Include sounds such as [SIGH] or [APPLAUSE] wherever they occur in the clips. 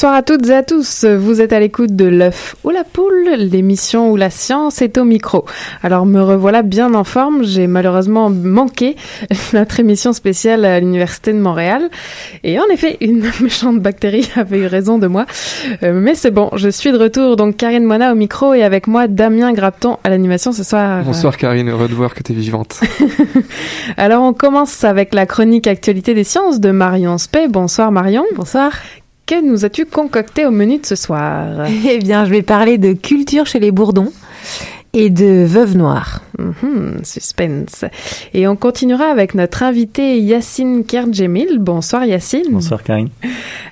Bonsoir à toutes et à tous. Vous êtes à l'écoute de l'œuf ou la poule, l'émission où la science est au micro. Alors me revoilà bien en forme. J'ai malheureusement manqué [LAUGHS] notre émission spéciale à l'université de Montréal. Et en effet, une [LAUGHS] méchante bactérie avait eu raison de moi. Euh, mais c'est bon, je suis de retour. Donc Karine Moina au micro et avec moi Damien Grapton à l'animation ce soir. Bonsoir Karine, heureux de voir que tu es vivante. [LAUGHS] Alors on commence avec la chronique actualité des sciences de Marion Spey. Bonsoir Marion. Bonsoir. Que nous as-tu concocté au menu de ce soir? Eh bien, je vais parler de culture chez les Bourdons et de Veuve Noire. Mhm, suspense. Et on continuera avec notre invité Yacine Kerdjemil. Bonsoir Yacine. Bonsoir Karine.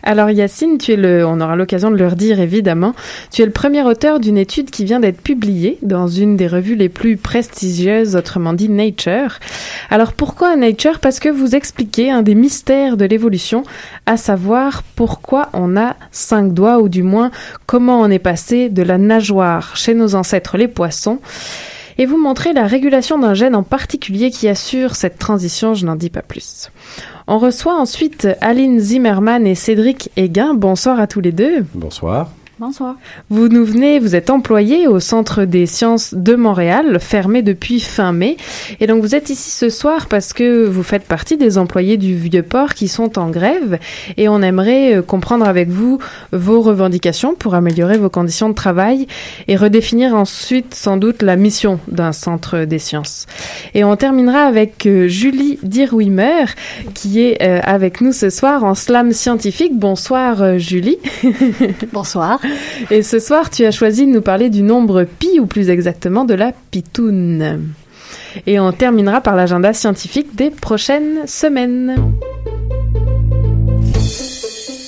Alors Yacine, tu es le, on aura l'occasion de le redire évidemment, tu es le premier auteur d'une étude qui vient d'être publiée dans une des revues les plus prestigieuses, autrement dit Nature. Alors pourquoi Nature? Parce que vous expliquez un des mystères de l'évolution, à savoir pourquoi on a cinq doigts ou du moins comment on est passé de la nageoire chez nos ancêtres les poissons et vous montrez la régulation d'un gène en particulier qui assure cette transition, je n'en dis pas plus. On reçoit ensuite Aline Zimmerman et Cédric Héguin. Bonsoir à tous les deux. Bonsoir. Bonsoir. Vous nous venez, vous êtes employés au Centre des sciences de Montréal, fermé depuis fin mai. Et donc vous êtes ici ce soir parce que vous faites partie des employés du Vieux-Port qui sont en grève et on aimerait euh, comprendre avec vous vos revendications pour améliorer vos conditions de travail et redéfinir ensuite sans doute la mission d'un centre des sciences. Et on terminera avec euh, Julie Dirwimer qui est euh, avec nous ce soir en slam scientifique. Bonsoir Julie. [LAUGHS] Bonsoir. [LAUGHS] Et ce soir, tu as choisi de nous parler du nombre pi, ou plus exactement de la pitoune. Et on terminera par l'agenda scientifique des prochaines semaines.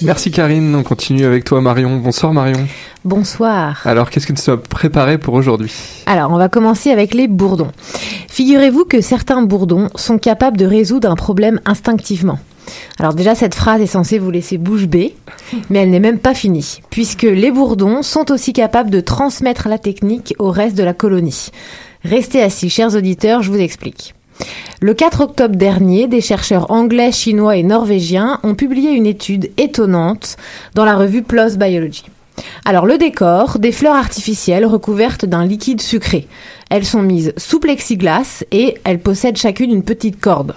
Merci Karine, on continue avec toi Marion. Bonsoir Marion. Bonsoir. Alors qu'est-ce que tu as préparé pour aujourd'hui? Alors, on va commencer avec les bourdons. Figurez-vous que certains bourdons sont capables de résoudre un problème instinctivement. Alors déjà, cette phrase est censée vous laisser bouche bée, mais elle n'est même pas finie, puisque les bourdons sont aussi capables de transmettre la technique au reste de la colonie. Restez assis, chers auditeurs, je vous explique. Le 4 octobre dernier, des chercheurs anglais, chinois et norvégiens ont publié une étude étonnante dans la revue PLOS Biology. Alors le décor, des fleurs artificielles recouvertes d'un liquide sucré. Elles sont mises sous plexiglas et elles possèdent chacune une petite corde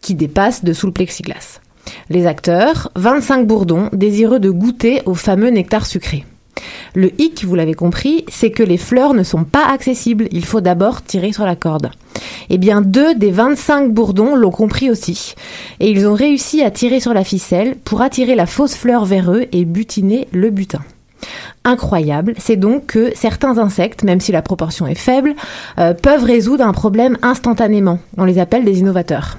qui dépasse dessous le plexiglas. Les acteurs, 25 bourdons désireux de goûter au fameux nectar sucré. Le hic, vous l'avez compris, c'est que les fleurs ne sont pas accessibles. Il faut d'abord tirer sur la corde. Eh bien, deux des 25 bourdons l'ont compris aussi. Et ils ont réussi à tirer sur la ficelle pour attirer la fausse fleur vers eux et butiner le butin. Incroyable, c'est donc que certains insectes, même si la proportion est faible, euh, peuvent résoudre un problème instantanément. On les appelle des innovateurs.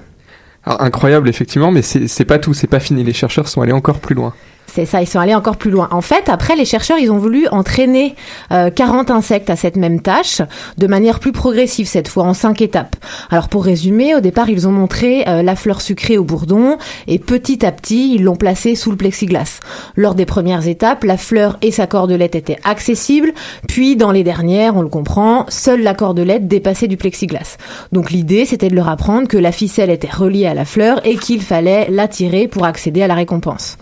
Incroyable effectivement, mais c'est pas tout, c'est pas fini. Les chercheurs sont allés encore plus loin. C'est ça, ils sont allés encore plus loin. En fait, après, les chercheurs, ils ont voulu entraîner euh, 40 insectes à cette même tâche, de manière plus progressive cette fois, en cinq étapes. Alors pour résumer, au départ, ils ont montré euh, la fleur sucrée au bourdon, et petit à petit, ils l'ont placée sous le plexiglas. Lors des premières étapes, la fleur et sa cordelette étaient accessibles, puis dans les dernières, on le comprend, seule la cordelette dépassait du plexiglas. Donc l'idée, c'était de leur apprendre que la ficelle était reliée à la fleur et qu'il fallait la tirer pour accéder à la récompense.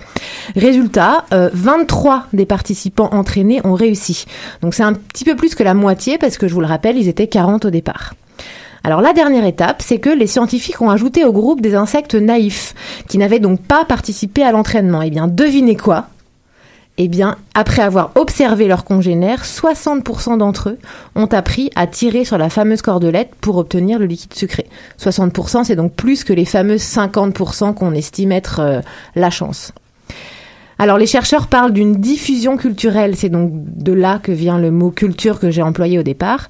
Euh, 23 des participants entraînés ont réussi. Donc c'est un petit peu plus que la moitié parce que je vous le rappelle, ils étaient 40 au départ. Alors la dernière étape, c'est que les scientifiques ont ajouté au groupe des insectes naïfs qui n'avaient donc pas participé à l'entraînement. Eh bien, devinez quoi? Eh bien, après avoir observé leurs congénères, 60% d'entre eux ont appris à tirer sur la fameuse cordelette pour obtenir le liquide sucré. 60%, c'est donc plus que les fameux 50% qu'on estime être euh, la chance. Alors les chercheurs parlent d'une diffusion culturelle, c'est donc de là que vient le mot culture que j'ai employé au départ.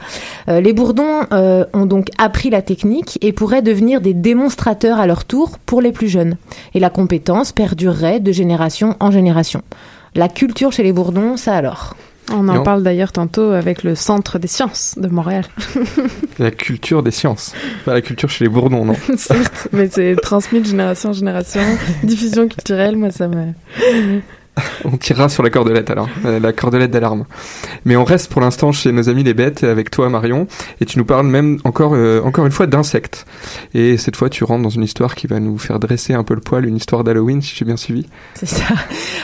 Euh, les bourdons euh, ont donc appris la technique et pourraient devenir des démonstrateurs à leur tour pour les plus jeunes. Et la compétence perdurerait de génération en génération. La culture chez les bourdons, ça alors? On en on- parle d'ailleurs tantôt avec le Centre des sciences de Montréal. [LAUGHS] La culture des sciences. Pas la culture chez les bourdons, non. [LAUGHS] Certes, mais c'est transmis de génération en génération. Diffusion culturelle, moi ça me... [LAUGHS] On tirera sur la cordelette alors, euh, la cordelette d'alarme. Mais on reste pour l'instant chez nos amis les bêtes avec toi Marion, et tu nous parles même encore euh, encore une fois d'insectes. Et cette fois tu rentres dans une histoire qui va nous faire dresser un peu le poil, une histoire d'Halloween si j'ai bien suivi. C'est ça. [LAUGHS]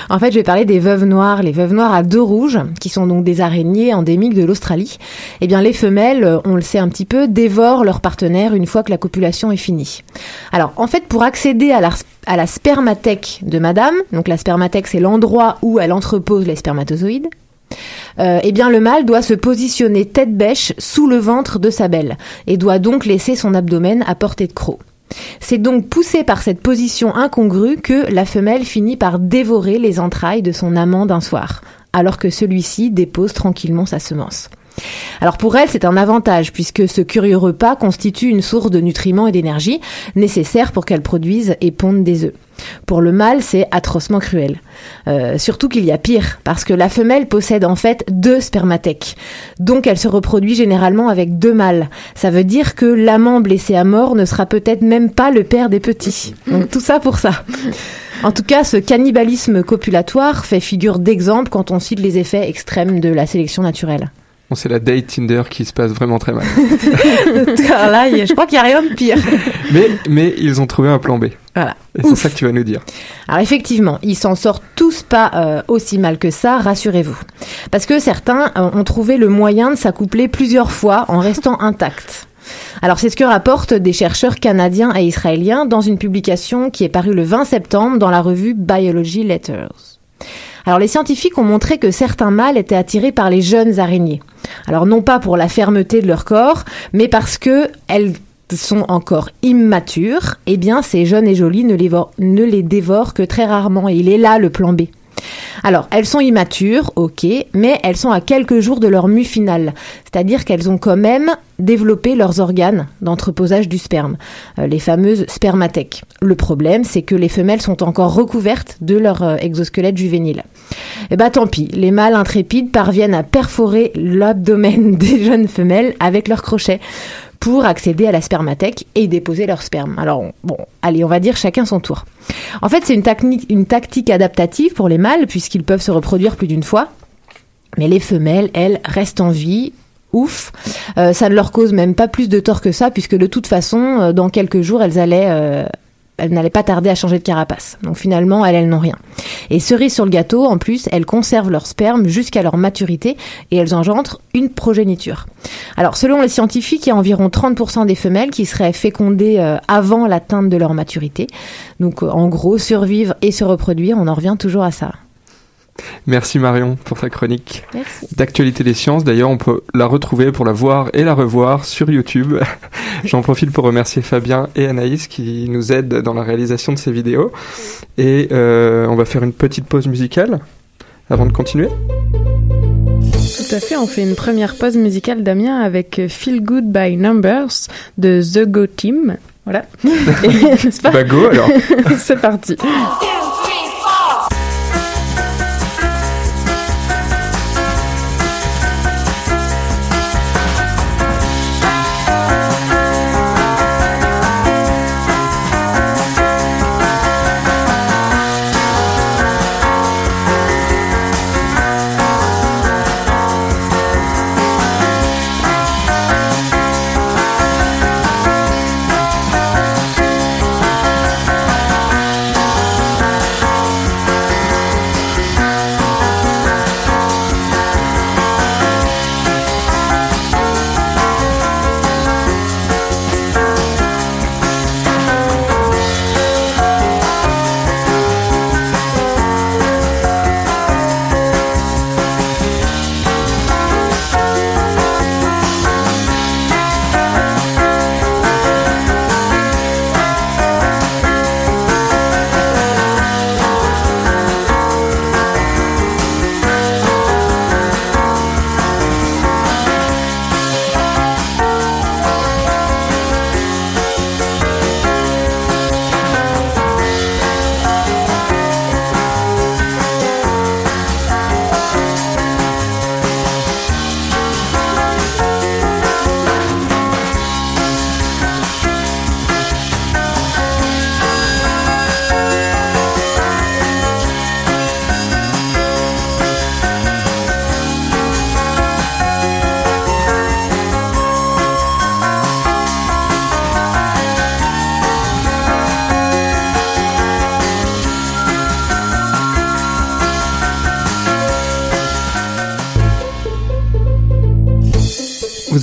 En fait, je vais parler des veuves noires. Les veuves noires à deux rouges, qui sont donc des araignées endémiques de l'Australie. Eh bien, les femelles, euh, on le sait un petit peu, dévorent leur partenaire une fois que la copulation est finie. Alors, en fait, pour accéder à la, à la spermathèque de madame, donc la spermathèque, c'est l'endroit où elle entrepose les spermatozoïdes, euh, eh bien, le mâle doit se positionner tête bêche sous le ventre de sa belle et doit donc laisser son abdomen à portée de croc. C'est donc poussé par cette position incongrue que la femelle finit par dévorer les entrailles de son amant d'un soir, alors que celui-ci dépose tranquillement sa semence. Alors pour elle, c'est un avantage puisque ce curieux repas constitue une source de nutriments et d'énergie nécessaire pour qu'elle produise et ponde des œufs. Pour le mâle, c'est atrocement cruel. Euh, surtout qu'il y a pire, parce que la femelle possède en fait deux spermathèques. Donc elle se reproduit généralement avec deux mâles. Ça veut dire que l'amant blessé à mort ne sera peut-être même pas le père des petits. Donc tout ça pour ça. En tout cas, ce cannibalisme copulatoire fait figure d'exemple quand on cite les effets extrêmes de la sélection naturelle. Bon, c'est la date Tinder qui se passe vraiment très mal. [LAUGHS] Là, je crois qu'il n'y a rien de pire. mais mais ils ont trouvé un plan B. Voilà. Et c'est ça que tu vas nous dire. Alors effectivement, ils s'en sortent tous pas euh, aussi mal que ça, rassurez-vous. Parce que certains euh, ont trouvé le moyen de s'accoupler plusieurs fois en restant intacts. Alors c'est ce que rapportent des chercheurs canadiens et israéliens dans une publication qui est parue le 20 septembre dans la revue Biology Letters. Alors les scientifiques ont montré que certains mâles étaient attirés par les jeunes araignées. Alors non pas pour la fermeté de leur corps, mais parce que elles sont encore immatures, eh bien ces jeunes et jolies ne les, ne dévorent que très rarement. Et il est là le plan B. Alors, elles sont immatures, ok, mais elles sont à quelques jours de leur mue finale. C'est-à-dire qu'elles ont quand même développé leurs organes d'entreposage du sperme, euh, les fameuses spermathèques. Le problème, c'est que les femelles sont encore recouvertes de leur euh, exosquelette juvénile. Eh ben tant pis, les mâles intrépides parviennent à perforer l'abdomen [LAUGHS] des jeunes femelles avec leurs crochets pour accéder à la spermathèque et déposer leur sperme. Alors, bon, allez, on va dire chacun son tour. En fait, c'est une, tacni- une tactique adaptative pour les mâles puisqu'ils peuvent se reproduire plus d'une fois. Mais les femelles, elles, restent en vie. Ouf, Euh, ça ne leur cause même pas plus de tort que ça, puisque de toute façon, euh, dans quelques jours, elles allaient, euh, elles n'allaient pas tarder à changer de carapace. Donc finalement, elles, elles n'ont rien. Et cerise sur le gâteau, en plus, elles conservent leur sperme jusqu'à leur maturité et elles engendrent une progéniture. Alors, selon les scientifiques, il y a environ 30% des femelles qui seraient fécondées euh, avant l'atteinte de leur maturité. Donc, euh, en gros, survivre et se reproduire, on en revient toujours à ça. Merci Marion pour ta chronique d'actualité des sciences. D'ailleurs, on peut la retrouver pour la voir et la revoir sur YouTube. [LAUGHS] J'en profite pour remercier Fabien et Anaïs qui nous aident dans la réalisation de ces vidéos. Et euh, on va faire une petite pause musicale avant de continuer. Tout à fait, on fait une première pause musicale, Damien, avec Feel Good by Numbers de The Go Team. Voilà. [LAUGHS] Et, N'est-ce pas Bah go alors. [LAUGHS] C'est parti.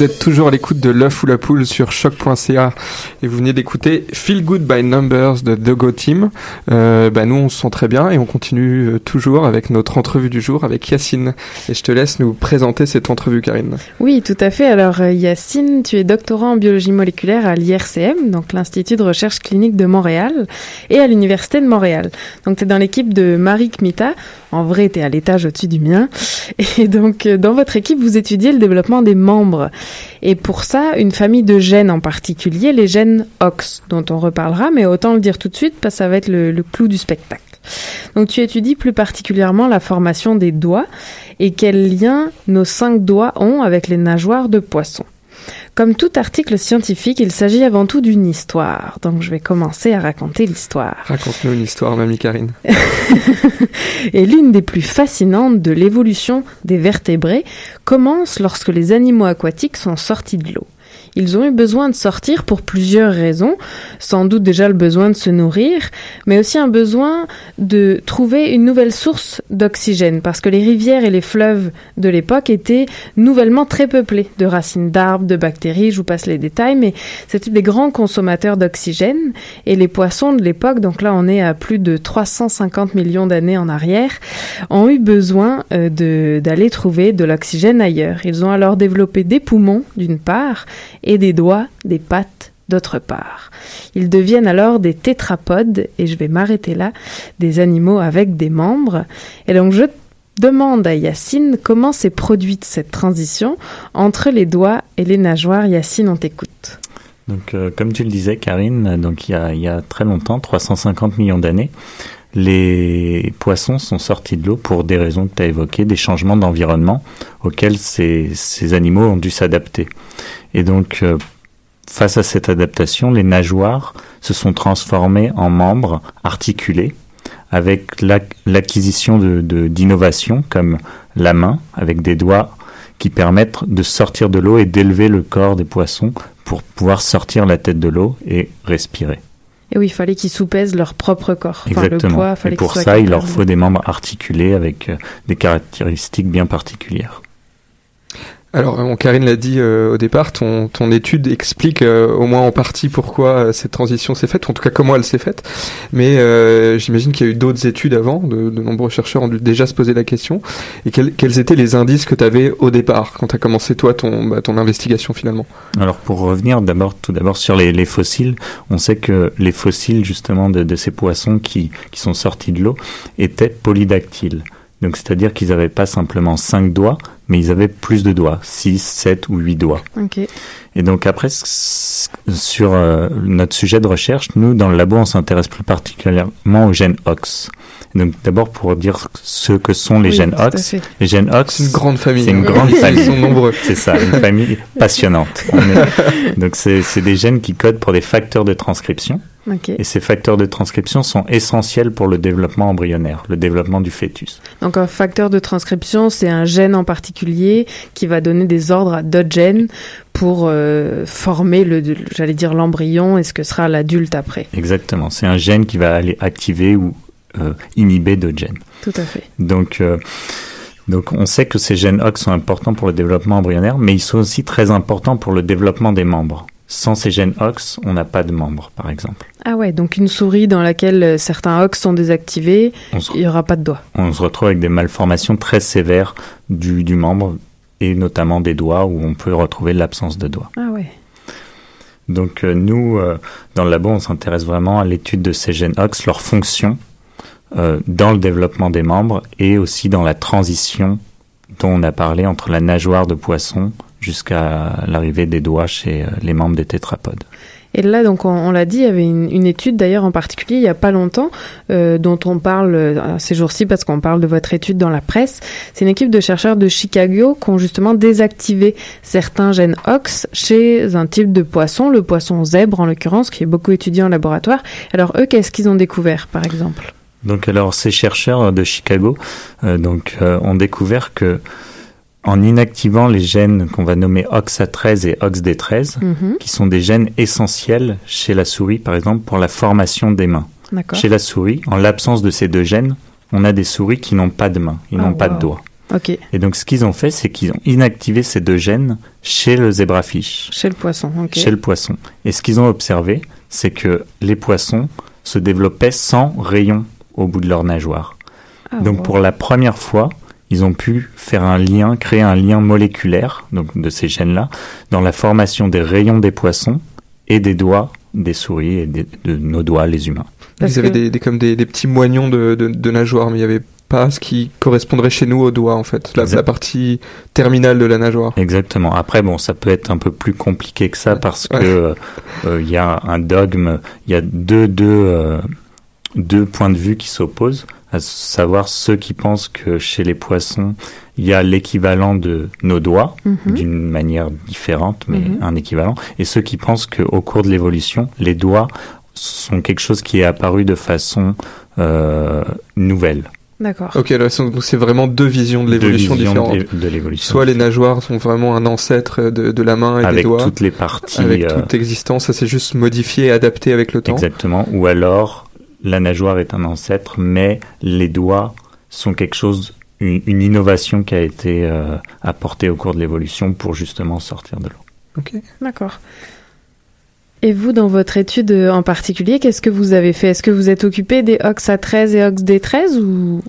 Vous êtes toujours à l'écoute de l'œuf ou la poule sur choc.ca et vous venez d'écouter Feel Good by Numbers de The Go Team. Euh, bah nous on se sent très bien et on continue euh, toujours avec notre entrevue du jour avec Yacine. Et je te laisse nous présenter cette entrevue Karine. Oui, tout à fait. Alors euh, Yacine, tu es doctorant en biologie moléculaire à l'IRCM, donc l'Institut de recherche clinique de Montréal, et à l'Université de Montréal. Donc tu es dans l'équipe de Marie Kmita. En vrai, tu es à l'étage au-dessus du mien. Et donc euh, dans votre équipe, vous étudiez le développement des membres. Et pour ça, une famille de gènes en particulier, les gènes OX, dont on reparlera, mais autant le dire tout de suite parce que ça va être le, clou du spectacle. Donc tu étudies plus particulièrement la formation des doigts et quel lien nos cinq doigts ont avec les nageoires de poissons. Comme tout article scientifique, il s'agit avant tout d'une histoire. Donc je vais commencer à raconter l'histoire. Raconte-nous une histoire, mamie Karine. [LAUGHS] Et l'une des plus fascinantes de l'évolution des vertébrés commence lorsque les animaux aquatiques sont sortis de l'eau. Ils ont eu besoin de sortir pour plusieurs raisons. Sans doute déjà le besoin de se nourrir, mais aussi un besoin de trouver une nouvelle source d'oxygène, parce que les rivières et les fleuves de l'époque étaient nouvellement très peuplés de racines d'arbres, de bactéries, je vous passe les détails, mais c'était des grands consommateurs d'oxygène, et les poissons de l'époque, donc là on est à plus de 350 millions d'années en arrière, ont eu besoin euh, d'aller trouver de l'oxygène ailleurs. Ils ont alors développé des poumons, d'une part, et des doigts, des pattes d'autre part. Ils deviennent alors des tétrapodes, et je vais m'arrêter là, des animaux avec des membres. Et donc je demande à Yacine comment s'est produite cette transition entre les doigts et les nageoires. Yacine, on t'écoute. Donc, euh, comme tu le disais, Karine, donc il y a, il y a très longtemps, 350 millions d'années, les poissons sont sortis de l'eau pour des raisons que tu as évoquées, des changements d'environnement auxquels ces, ces animaux ont dû s'adapter. Et donc, euh, face à cette adaptation, les nageoires se sont transformées en membres articulés avec l'ac- l'acquisition de- d'innovations comme la main, avec des doigts qui permettent de sortir de l'eau et d'élever le corps des poissons pour pouvoir sortir la tête de l'eau et respirer. Et oui, il fallait qu'ils soupèsent leur propre corps. Enfin, le Exactement. poids, et pour ça, il leur faut des membres articulés avec euh, des caractéristiques bien particulières. Alors, euh, Karine l'a dit euh, au départ, ton, ton étude explique euh, au moins en partie pourquoi euh, cette transition s'est faite, ou en tout cas comment elle s'est faite. Mais euh, j'imagine qu'il y a eu d'autres études avant, de, de nombreux chercheurs ont dû déjà se poser la question. Et quels, quels étaient les indices que tu avais au départ, quand tu as commencé toi ton, bah, ton investigation finalement? Alors pour revenir d'abord, tout d'abord sur les, les fossiles, on sait que les fossiles justement de, de ces poissons qui, qui sont sortis de l'eau étaient polydactyles. Donc c'est-à-dire qu'ils n'avaient pas simplement cinq doigts, mais ils avaient plus de doigts, 6, 7 ou 8 doigts. Ok. Et donc après, sur euh, notre sujet de recherche, nous, dans le labo, on s'intéresse plus particulièrement aux gènes OX. Et donc d'abord pour dire ce que sont les Oui, gènes OX. Les gènes OX, C'est une grande famille. c'est une hein. grande famille. Ils sont nombreux. c'est ça, une famille [LAUGHS] passionnante. Donc c'est c'est des gènes qui codent pour des facteurs de transcription. Et ces facteurs de transcription sont essentiels pour le développement embryonnaire, le développement du fœtus. Donc un facteur de transcription, c'est un gène en particulier qui va donner des ordres à d'autres gènes pour euh, former le, j'allais dire l'embryon et ce que sera l'adulte après. Exactement. C'est un gène qui va aller activer ou euh, inhiber d'autres gènes. Tout à fait. Donc, euh, donc on sait que ces gènes OX sont importants pour le développement embryonnaire, mais ils sont aussi très importants pour le développement des membres. Sans ces gènes OX, on n'a pas de membres, par exemple. Ah ouais, donc une souris dans laquelle euh, certains OX sont désactivés, se, il n'y aura pas de doigts. on se retrouve avec des malformations très sévères du, du membre et notamment des doigts où on peut retrouver l'absence de doigts. Ah ouais. Donc euh, nous, euh, dans le labo, on s'intéresse vraiment à l'étude de ces gènes OX, leur fonction euh, dans le développement des membres et aussi dans la transition dont on a parlé entre la nageoire de poisson jusqu'à l'arrivée des doigts chez euh, les membres des tétrapodes. Et là, donc, on, on l'a dit, il y avait une, une étude d'ailleurs en particulier il y a pas longtemps euh, dont on parle euh, ces jours-ci parce qu'on parle de votre étude dans la presse. C'est une équipe de chercheurs de Chicago qui ont justement désactivé certains gènes OX chez un type de poisson, le poisson zèbre en l'occurrence, qui est beaucoup étudié en laboratoire. Alors eux, qu'est-ce qu'ils ont découvert, par exemple? Donc alors ces chercheurs de Chicago euh, donc ont découvert que en inactivant les gènes qu'on va nommer OXA13 et OXD13, Mhm, qui sont des gènes essentiels chez la souris par exemple pour la formation des mains. Chez la souris, en l'absence de ces deux gènes, on a des souris qui n'ont pas de mains, ils Ah, n'ont pas de doigts. Ok. Et donc, ce qu'ils ont fait, c'est qu'ils ont inactivé ces deux gènes chez le zebrafish, Chez le poisson. Ok. chez le poisson. Et ce qu'ils ont observé, c'est que les poissons se développaient sans rayons au bout de leur nageoire. Ah, Donc wow. pour la première fois, ils ont pu faire un lien, créer un lien moléculaire donc de ces gènes-là dans la formation des rayons des poissons et des doigts des souris et des- de nos doigts les humains. Parce Ils avaient que- des, des- comme des, des petits moignons de, de, de nageoire, mais il n'y avait pas ce qui correspondrait chez nous au doigt, en fait. La, partie terminale de la nageoire. Exactement. Après, bon, ça peut être un peu plus compliqué que ça parce Ouais. que euh, euh, il y a un dogme, il y a deux, deux, euh, deux points de vue qui s'opposent, à savoir ceux qui pensent que chez les poissons, il y a l'équivalent de nos doigts, Mhm. d'une manière différente, mais Mhm. un équivalent, et ceux qui pensent qu'au cours de l'évolution, les doigts sont quelque chose qui est apparu de façon euh, nouvelle. D'accord. Ok, là, c'est- donc c'est vraiment deux visions de l'évolution différentes. de l'é- de l'évolution. Soit les nageoires sont vraiment un ancêtre de, de la main et des avec doigts, toutes les parties. avec euh, toute existence, ça s'est juste modifié et adapté avec le temps. Exactement. Ou alors, la nageoire est un ancêtre, mais les doigts sont quelque chose, une, une innovation qui a été euh, apportée au cours de l'évolution pour justement sortir de l'eau. Ok. D'accord. Et vous, dans votre étude euh, en particulier, qu'est-ce que vous avez fait? Est-ce que vous êtes occupé des OX A13 et OX D13 ou,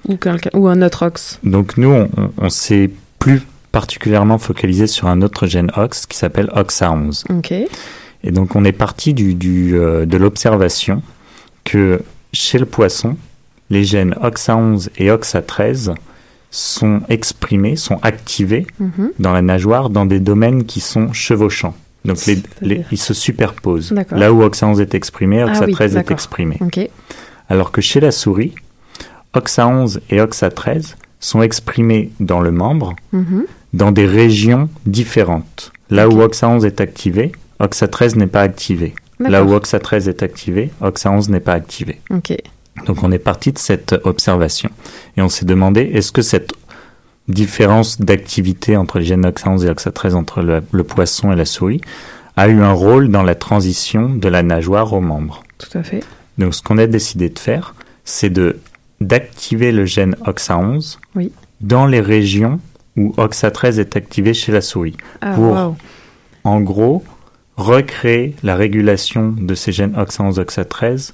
ou, un autre OX? Donc nous, on, on- on s'est plus particulièrement focalisé sur un autre gène OX qui s'appelle OXA11. Ok. Et donc on est parti du, du, euh, de l'observation que chez le poisson, les gènes OXA11 et OXA13 sont exprimés, sont activés Mhm. dans la nageoire dans des domaines qui sont chevauchants. Donc les, C'est-à-dire les- ils se superposent. Là où OXA11 est exprimé, Ah oui, OXA13 est exprimé. Alors que chez la souris, OXA11 et OXA13 sont exprimés dans le membre Mhm. dans des régions différentes. Là où OXA11 est activé, OXA13 n'est pas activé. Là où D'accord. OXA13 est activé, OXA11 n'est pas activé. Ok. Donc on est parti de cette observation et on s'est demandé est-ce que cette différence d'activité entre les gènes OXA11 et OXA13 entre le, le poisson et la souris a eu un rôle dans la transition de la nageoire au membre. Tout à fait. Donc ce qu'on a décidé de faire, c'est de d'activer le gène OXA11 Oui. dans les régions où OXA13 est activé chez la souris. Ah, Pour-. En gros, recréer la régulation de ces gènes OXA11, OXA13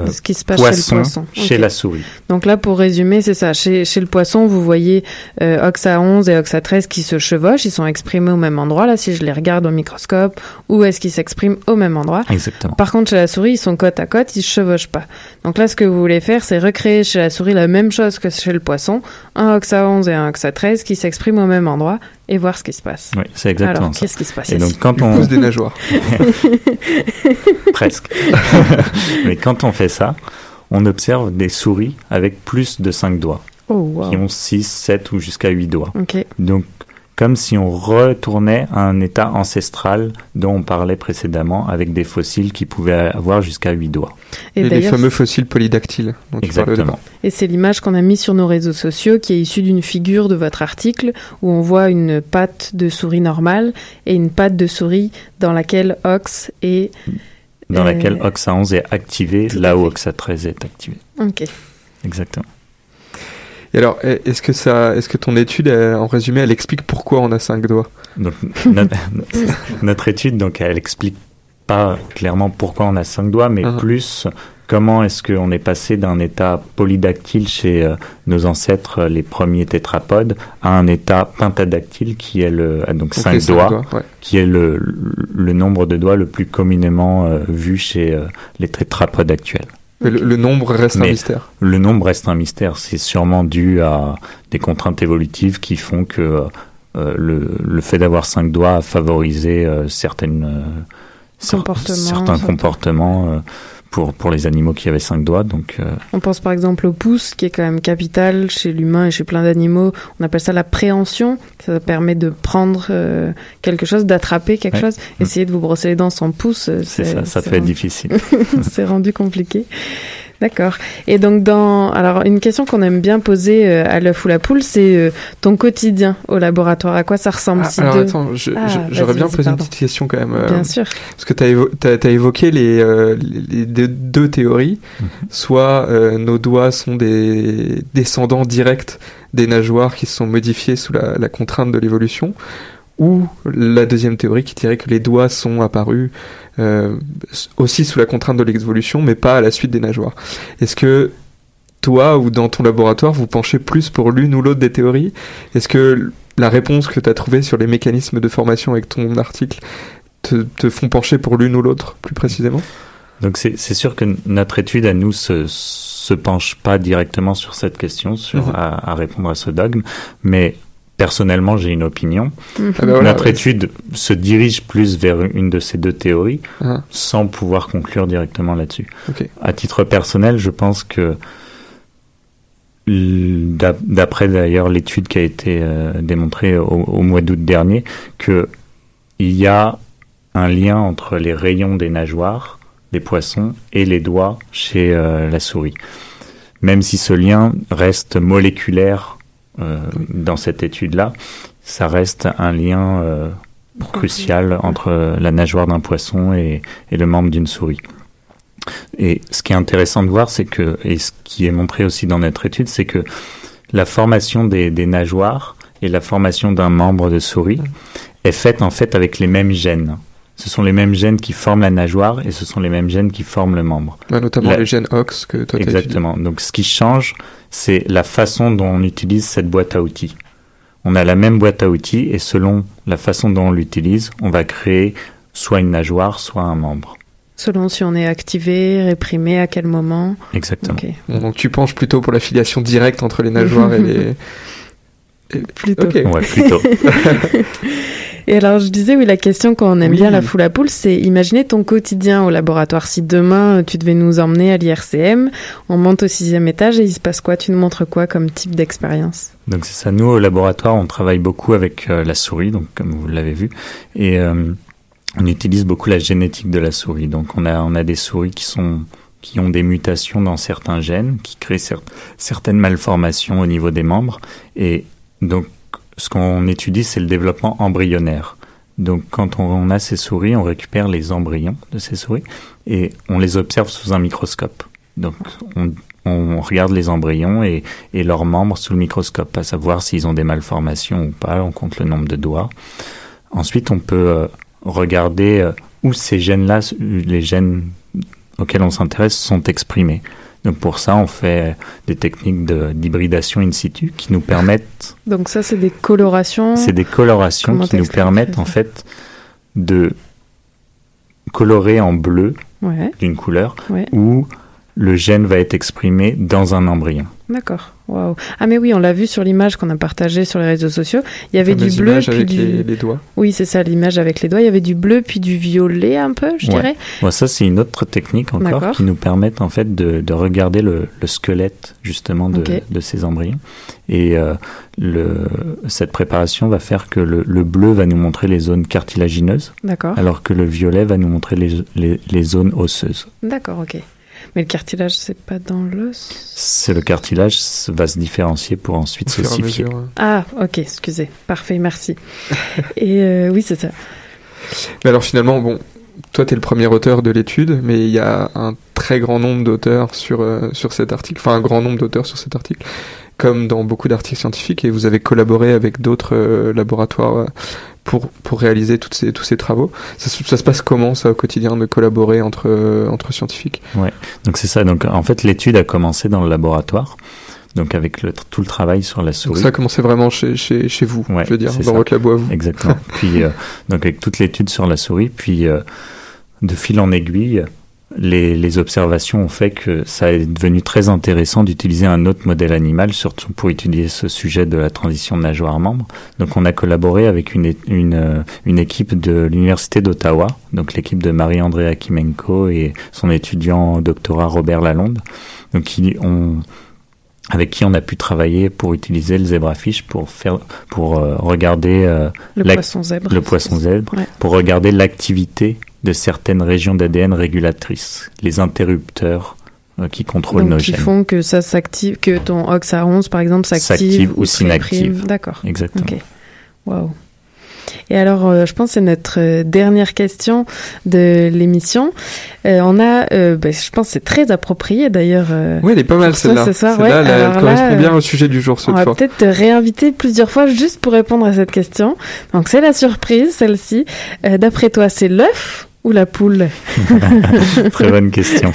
euh, Ce qui se passe chez le poisson chez la souris. Donc là, pour résumer, c'est ça. Chez, chez le poisson, vous voyez euh, OXA 11 et OXA 13 qui se chevauchent. Ils sont exprimés au même endroit. Là, si je les regarde au microscope, où est-ce qu'ils s'expriment au même endroit? Exactement. Par contre, chez la souris, ils sont côte à côte, ils se chevauchent pas. Donc là, ce que vous voulez faire, c'est recréer chez la souris la même chose que chez le poisson, un OXA 11 et un OXA 13 qui s'expriment au même endroit et voir ce qui se passe. Oui, c'est exactement Alors, ça. qu'est-ce qui se passe Et donc quand on des nageoires. [LAUGHS] presque, [LAUGHS] mais quand on fait ça, on observe des souris avec plus de 5 doigts, Oh, wow. qui ont 6, 7 ou jusqu'à 8 doigts. Ok, Donc comme si on retournait à un état ancestral dont on parlait précédemment avec des fossiles qui pouvaient avoir jusqu'à 8 doigts. et, Et, les fameux fossiles polydactyles dont Exactement. et c'est l'image qu'on a mise sur nos réseaux sociaux qui est issue d'une figure de votre article où on voit une patte de souris normale et une patte de souris dans laquelle Ox est... Dans Euh, laquelle OXA11 est activé, là où fait. OXA13 est activé. Ok. Exactement. Et alors, est- est-ce que ça, est-ce que ton étude, elle, en résumé, elle explique pourquoi on a cinq doigts? Donc [LAUGHS] notre, notre étude, donc, elle explique pas clairement pourquoi on a cinq doigts, mais Mhm. plus comment est-ce qu'on est passé d'un état polydactyle chez euh, nos ancêtres, euh, les premiers tétrapodes, à un état pentadactyle qui est le ah, donc cinq doigts, ouais. qui est le, le nombre de doigts le plus communément euh, vu chez euh, les tétrapodes actuels. Mais le, le nombre reste un mystère. Le nombre reste un mystère. C'est sûrement dû à des contraintes évolutives qui font que euh, le, le fait d'avoir cinq doigts a favorisé euh, certaines, euh, Comportements, certains certains- comportements euh, pour, pour les animaux qui avaient cinq doigts. Donc, euh, On pense par exemple au pouce, qui est quand même capital chez l'humain et chez plein d'animaux. On appelle ça la préhension. Ça permet de prendre euh, quelque chose, d'attraper quelque Ouais. chose. Essayer de vous brosser les dents sans pouce, euh, c'est ça, ça peut être difficile. [LAUGHS] c'est rendu compliqué. D'accord. Et donc dans alors une question qu'on aime bien poser euh, à l'œuf ou la poule, c'est euh, ton quotidien au laboratoire. À quoi ça ressemble Ah, si alors deux- attends, je- Ah, j'aurais bien posé une petite question quand même. euh, Bien sûr. Parce que tu as, évoqué les, euh, les- les deux, deux théories. Mhm. Soit euh, nos doigts sont des descendants directs des nageoires qui se sont modifiés sous la, la contrainte de l'évolution, ou la deuxième théorie qui dirait que les doigts sont apparus euh, aussi sous la contrainte de l'évolution, mais pas à la suite des nageoires. Est-ce que toi ou dans ton laboratoire, vous penchez plus pour l'une ou l'autre des théories? Est-ce que la réponse que tu as trouvée sur les mécanismes de formation avec ton article te, te font pencher pour l'une ou l'autre, plus précisément? Donc c'est sûr que notre étude à nous se, se penche pas directement sur cette question, sur Mhm. à, à répondre à ce dogme, mais personnellement j'ai une opinion. Mhm. Ah bah voilà, notre ouais. étude se dirige plus vers une de ces deux théories, Ah. sans pouvoir conclure directement là-dessus. À titre personnel, je pense que d'après d'ailleurs l'étude qui a été euh, démontrée au, au mois d'août dernier, que il y a un lien entre les rayons des nageoires, des poissons, et les doigts chez euh, la souris. Même si ce lien reste moléculaire euh, dans cette étude-là, ça reste un lien euh, crucial entre la nageoire d'un poisson et, et le membre d'une souris. Et ce qui est intéressant de voir, c'est que, et ce qui est montré aussi dans notre étude, c'est que la formation des, des nageoires et la formation d'un membre de souris est faite en fait avec les mêmes gènes. Ce sont les mêmes gènes qui forment la nageoire et ce sont les mêmes gènes qui forment le membre. Bah, notamment La- les gènes OX que toi tu as Exactement. Donc ce qui change, c'est la façon dont on utilise cette boîte à outils. On a la même boîte à outils et selon la façon dont on l'utilise, on va créer soit une nageoire, soit un membre. Selon si on est activé, réprimé, à quel moment. Exactement. Donc tu penches plutôt pour la filiation directe entre les nageoires et les... [LAUGHS] Plutôt. Ok. Ouais, plutôt. [LAUGHS] Et alors, je disais, oui, la question qu'on aime Oui. bien, la foule à poule, c'est imaginer ton quotidien au laboratoire. Si demain, euh, tu devais nous emmener à l'IRCM, on monte au sixième étage et il se passe quoi? Tu nous montres quoi comme type d'expérience? Donc c'est ça. Nous au laboratoire, on travaille beaucoup avec euh, la souris, donc comme vous l'avez vu, et euh, on utilise beaucoup la génétique de la souris. Donc on a on a des souris qui sont qui ont des mutations dans certains gènes, qui créent cer- certaines malformations au niveau des membres, et donc ce qu'on étudie, c'est le développement embryonnaire. Donc quand on a ces souris, on récupère les embryons de ces souris et on les observe sous un microscope. Donc on, regarde les embryons et, et leurs membres sous le microscope, à savoir s'ils ont des malformations ou pas, on compte le nombre de doigts. Ensuite, on peut euh, regarder euh, où ces gènes-là, les gènes auxquels on s'intéresse, sont exprimés. Donc pour ça, on fait des techniques de- d'hybridation in situ qui nous permettent Donc ça, c'est des colorations. c'est des colorations Comment qui nous permettent en fait de colorer en bleu Ouais, d'une couleur Ouais. où le gène va être exprimé dans un embryon. D'accord. Waouh. Ah mais oui, on l'a vu sur l'image qu'on a partagée sur les réseaux sociaux. Il y avait du bleu puis avec du. les, les doigts. Oui, c'est ça, l'image avec les doigts. Il y avait du bleu puis du violet un peu, je Ouais. dirais. Bon, ça c'est une autre technique encore D'accord. qui nous permet en fait de, de regarder le, le squelette justement de, de ces embryons. Et euh, le, cette préparation va faire que le, le bleu va nous montrer les zones cartilagineuses, D'accord. alors que le violet va nous montrer les, les, les zones osseuses. D'accord, ok. Mais le cartilage, c'est pas dans l'os C'est le cartilage va se différencier pour ensuite s'ossifier. mesure, ouais. Ah, ok, excusez. Parfait, merci. [LAUGHS] Et euh, oui, c'est ça. Mais alors finalement, bon, toi tu es le premier auteur de l'étude, mais il y a un très grand nombre d'auteurs sur, euh, sur cet article, enfin un grand nombre d'auteurs sur cet article, comme dans beaucoup d'articles scientifiques, et vous avez collaboré avec d'autres euh, laboratoires euh, pour, pour réaliser toutes ces, tous ces travaux. Ça, se- ça se passe comment ça au quotidien de collaborer entre, entre scientifiques? Donc c'est ça. Donc en fait l'étude a commencé dans le laboratoire, donc avec le, tout le travail sur la Donc souris. ça a commencé vraiment chez, chez, chez vous, Ouais, je veux dire, dans ça. votre labo à vous. Exactement. puis euh, donc avec toute l'étude sur la souris, puis euh, de fil en aiguille, les, observations ont fait que ça est devenu très intéressant d'utiliser un autre modèle animal, surtout pour étudier ce sujet de la transition nageoire-membre. Donc on a collaboré avec une, une, euh, une équipe de l'Université d'Ottawa, donc l'équipe de Marie-André Akimenko et son étudiant doctorat Robert Lalonde, donc qui ont avec qui on a pu travailler pour utiliser le zebrafish pour faire pour euh, regarder euh, Le poisson zèbre. le poisson zèbre Ouais. pour regarder l'activité de certaines régions d'ADN régulatrices, les interrupteurs euh, qui contrôlent Donc, nos qui gènes. font que ça s'active, que ton OXA11, par exemple, s'active ou s'inactive. D'accord. Exactement. Ok. Waouh. Et alors, euh, je pense que c'est notre euh, dernière question de l'émission. Euh, on a, euh, ben, je pense que c'est très approprié d'ailleurs. euh, Ouais, elle est pas mal celle-là. ce soir, Celle-là, ouais. elle, elle Alors là, correspond euh, bien au sujet du jour on cette va fois. peut-être te réinviter plusieurs fois juste pour répondre à cette question. Donc c'est la surprise, celle-ci. Euh, D'après toi, c'est l'œuf ou la poule [LAUGHS] Très bonne question.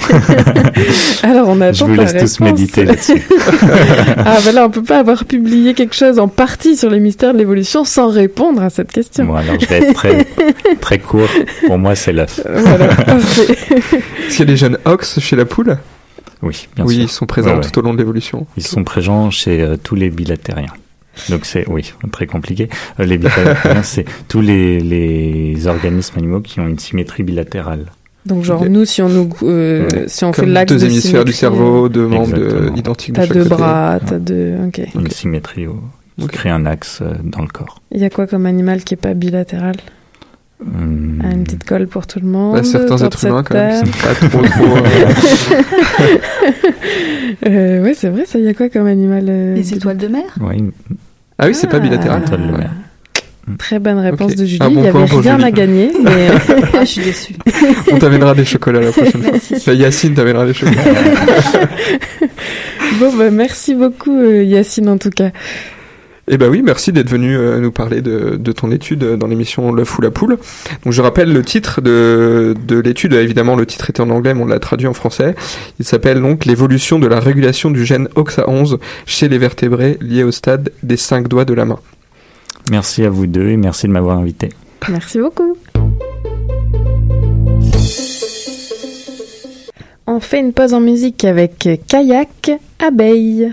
[LAUGHS] Alors on attend Je vous laisse tous méditer là-dessus. [LAUGHS] ah ben là, on peut pas avoir publié quelque chose en partie sur les mystères de l'évolution sans répondre à cette question. Bon, alors je vais être très, très court. Pour moi, c'est l'œuf. Voilà, parfait. Est-ce qu'il y a des jeunes ox chez la poule? Oui, bien Oui, sûr. ils sont présents Ouais, ouais. tout au long de l'évolution. Ils sont présents chez euh, tous les bilatériens. Donc c'est, oui, très compliqué. Euh, les bilatériens, [LAUGHS] c'est tous les, les organismes animaux qui ont une symétrie bilatérale. Donc genre nous, si on nous, euh, Ouais. si on fait Comme l'axe deux de hémisphères du cerveau, deux membres de- identiques de T'as chaque deux côté. bras, t'as deux. Ok. Une symétrie au- qui Ok. crée un axe euh, dans le corps. Il y a quoi comme animal qui est pas bilatéral? Hum, Ah, Une petite colle pour tout le monde. Bah, certains êtres humains, quand même, c'est pas trop, trop. euh, [LAUGHS] Euh, ouais, c'est vrai, ça. Y a quoi comme animal euh, Les étoiles de mer? Ouais, une- Ah oui, c'est pas Ah. bilatéral. étoile de mer. Très bonne réponse de Julie. Un bon Il y point avait rien Julie. à gagner, [LAUGHS] mais [LAUGHS] Ah, je suis déçue. On t'amènera des chocolats la prochaine fois. Enfin, Yacine t'amènera des chocolats. bon, bah, merci beaucoup euh, Yacine en tout cas. Eh ben oui, merci d'être venu euh, nous parler de, de ton étude dans l'émission L'œuf ou la poule. Donc je rappelle le titre de, de l'étude, évidemment le titre était en anglais mais on l'a traduit en français. Il s'appelle donc l'évolution de la régulation du gène OXA11 chez les vertébrés liés au stade des cinq doigts de la main. Merci à vous deux et merci de m'avoir invité. Merci beaucoup. On fait une pause en musique avec Kayak Abeille.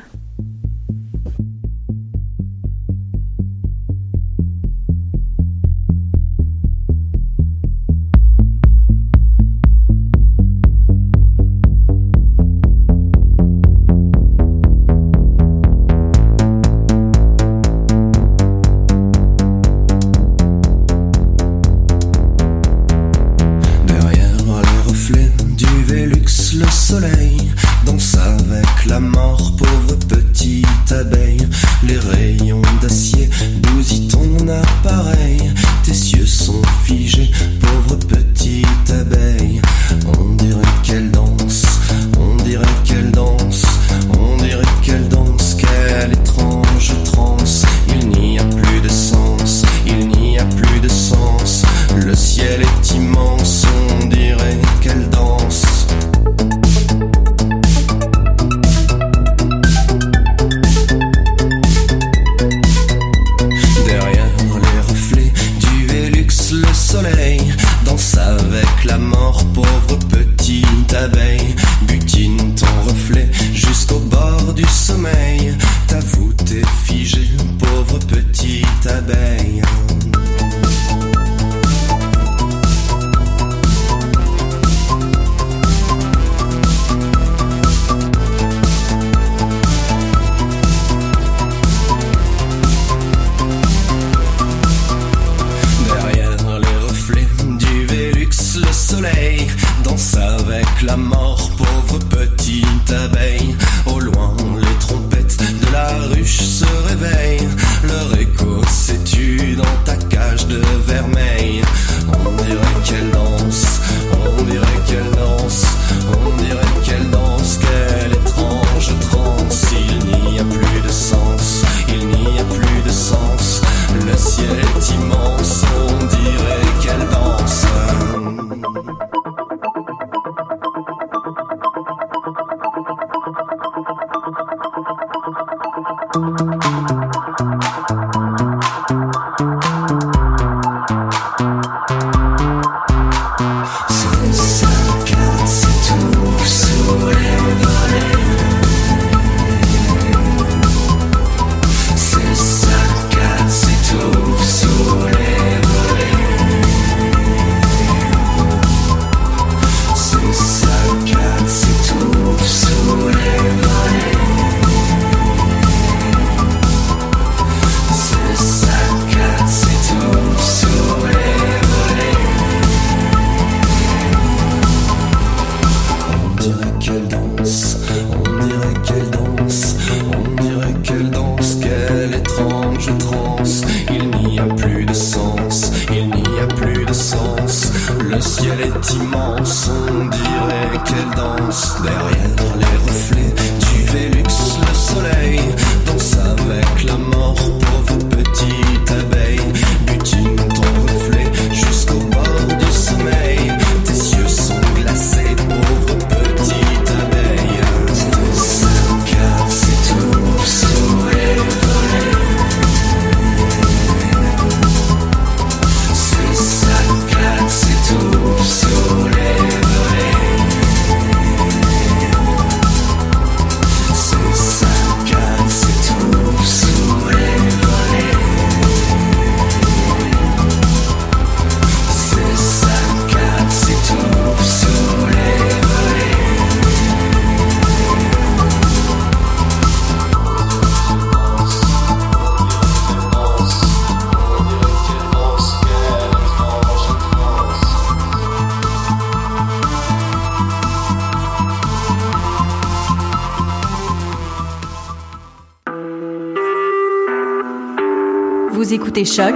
Vous écoutez Choc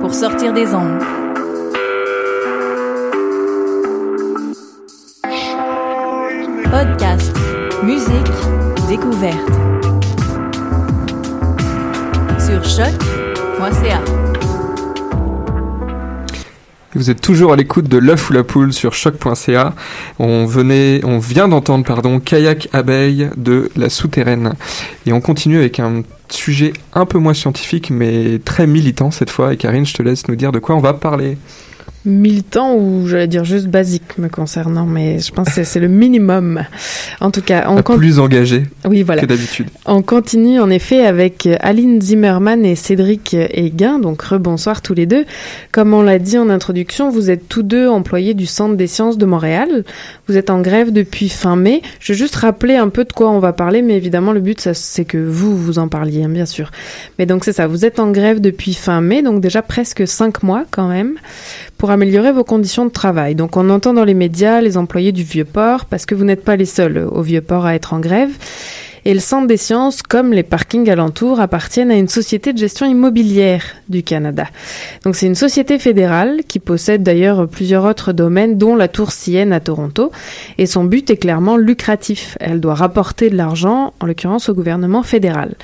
pour sortir des ondes. Podcast, musique, découverte. Sur choc.ca. Vous êtes toujours à l'écoute de l'œuf ou la poule sur choc.ca. On venait, on vient d'entendre, pardon, Kayak Abeille de La Souterraine. Et on continue avec un sujet un peu moins scientifique, mais très militant cette fois. Et Karine, je te laisse nous dire de quoi on va parler. Militant ou j'allais dire juste basique me concernant, mais je pense que c'est le minimum. En tout cas, on plus engagé oui voilà. que d'habitude. On continue en effet avec Aline Zimmerman et Cédric Héguin, donc rebonsoir tous les deux. Comme on l'a dit en introduction, vous êtes tous deux employés du Centre des sciences de Montréal. Vous êtes en grève depuis fin mai. Je vais juste rappeler un peu de quoi on va parler, mais évidemment le but c'est que vous vous en parliez, hein, bien sûr. Mais donc c'est ça, vous êtes en grève depuis fin mai, donc déjà presque cinq mois quand même, pour améliorer vos conditions de travail. Donc on entend dans les médias les employés du Vieux-Port, parce que vous n'êtes pas les seuls au Vieux-Port à être en grève. Et le Centre des sciences, comme les parkings alentours, appartiennent à une société de gestion immobilière du Canada. Donc c'est une société fédérale qui possède d'ailleurs plusieurs autres domaines, dont la tour Sienne à Toronto. Et son but est clairement lucratif. Elle doit rapporter de l'argent, en l'occurrence au gouvernement fédéral.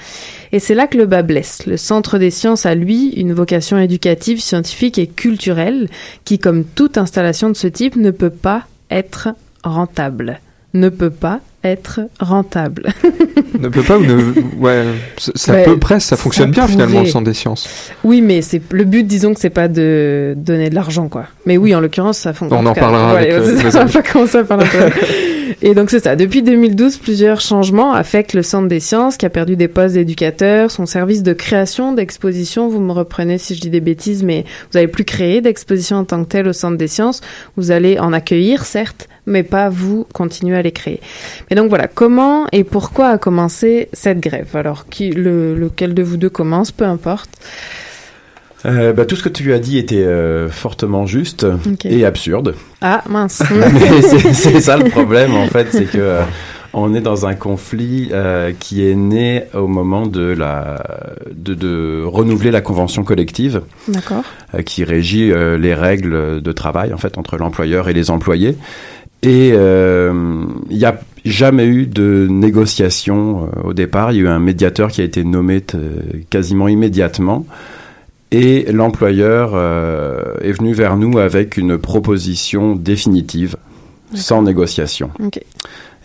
Et c'est là que le bas blesse. Le Centre des sciences a, lui, une vocation éducative, scientifique et culturelle qui, comme toute installation de ce type, ne peut pas être rentable. Ne peut pas être rentable. [LAUGHS] ne peut pas ou ne. Ouais, ça, Ouais, peut presque, ça fonctionne ça bien finalement le pourrait. centre des sciences. Oui, mais c'est le but, disons que c'est pas de donner de l'argent, quoi. Mais oui, en l'occurrence, ça fonctionne. On en parlera avec, euh, [LAUGHS] nos ça, on va pas commencer à parler. Et donc c'est ça. Depuis 2012, plusieurs changements affectent le Centre des sciences, qui a perdu des postes d'éducateurs, son service de création d'expositions. Vous me reprenez si je dis des bêtises, mais vous n'allez plus créer d'expositions en tant que telles au Centre des sciences. Vous allez en accueillir, certes, mais pas vous continuer à les créer. Mais donc voilà, comment et pourquoi a commencé cette grève? Alors, qui, le, lequel de vous deux commence, peu importe. Euh, bah, tout ce que tu as dit était euh, fortement juste Ok. et absurde. Ah mince. [LAUGHS] [LAUGHS] C'est ça le problème en fait, c'est que euh, on est dans un conflit euh, qui est né au moment de la de, de renouveler la convention collective D'accord. euh, qui régit euh, les règles de travail en fait entre l'employeur et les employés. Et euh, il n'y a jamais eu de négociation euh, au départ. Il y a eu un médiateur qui a été nommé quasiment immédiatement. Et l'employeur euh, est venu vers nous avec une proposition définitive, sans négociation.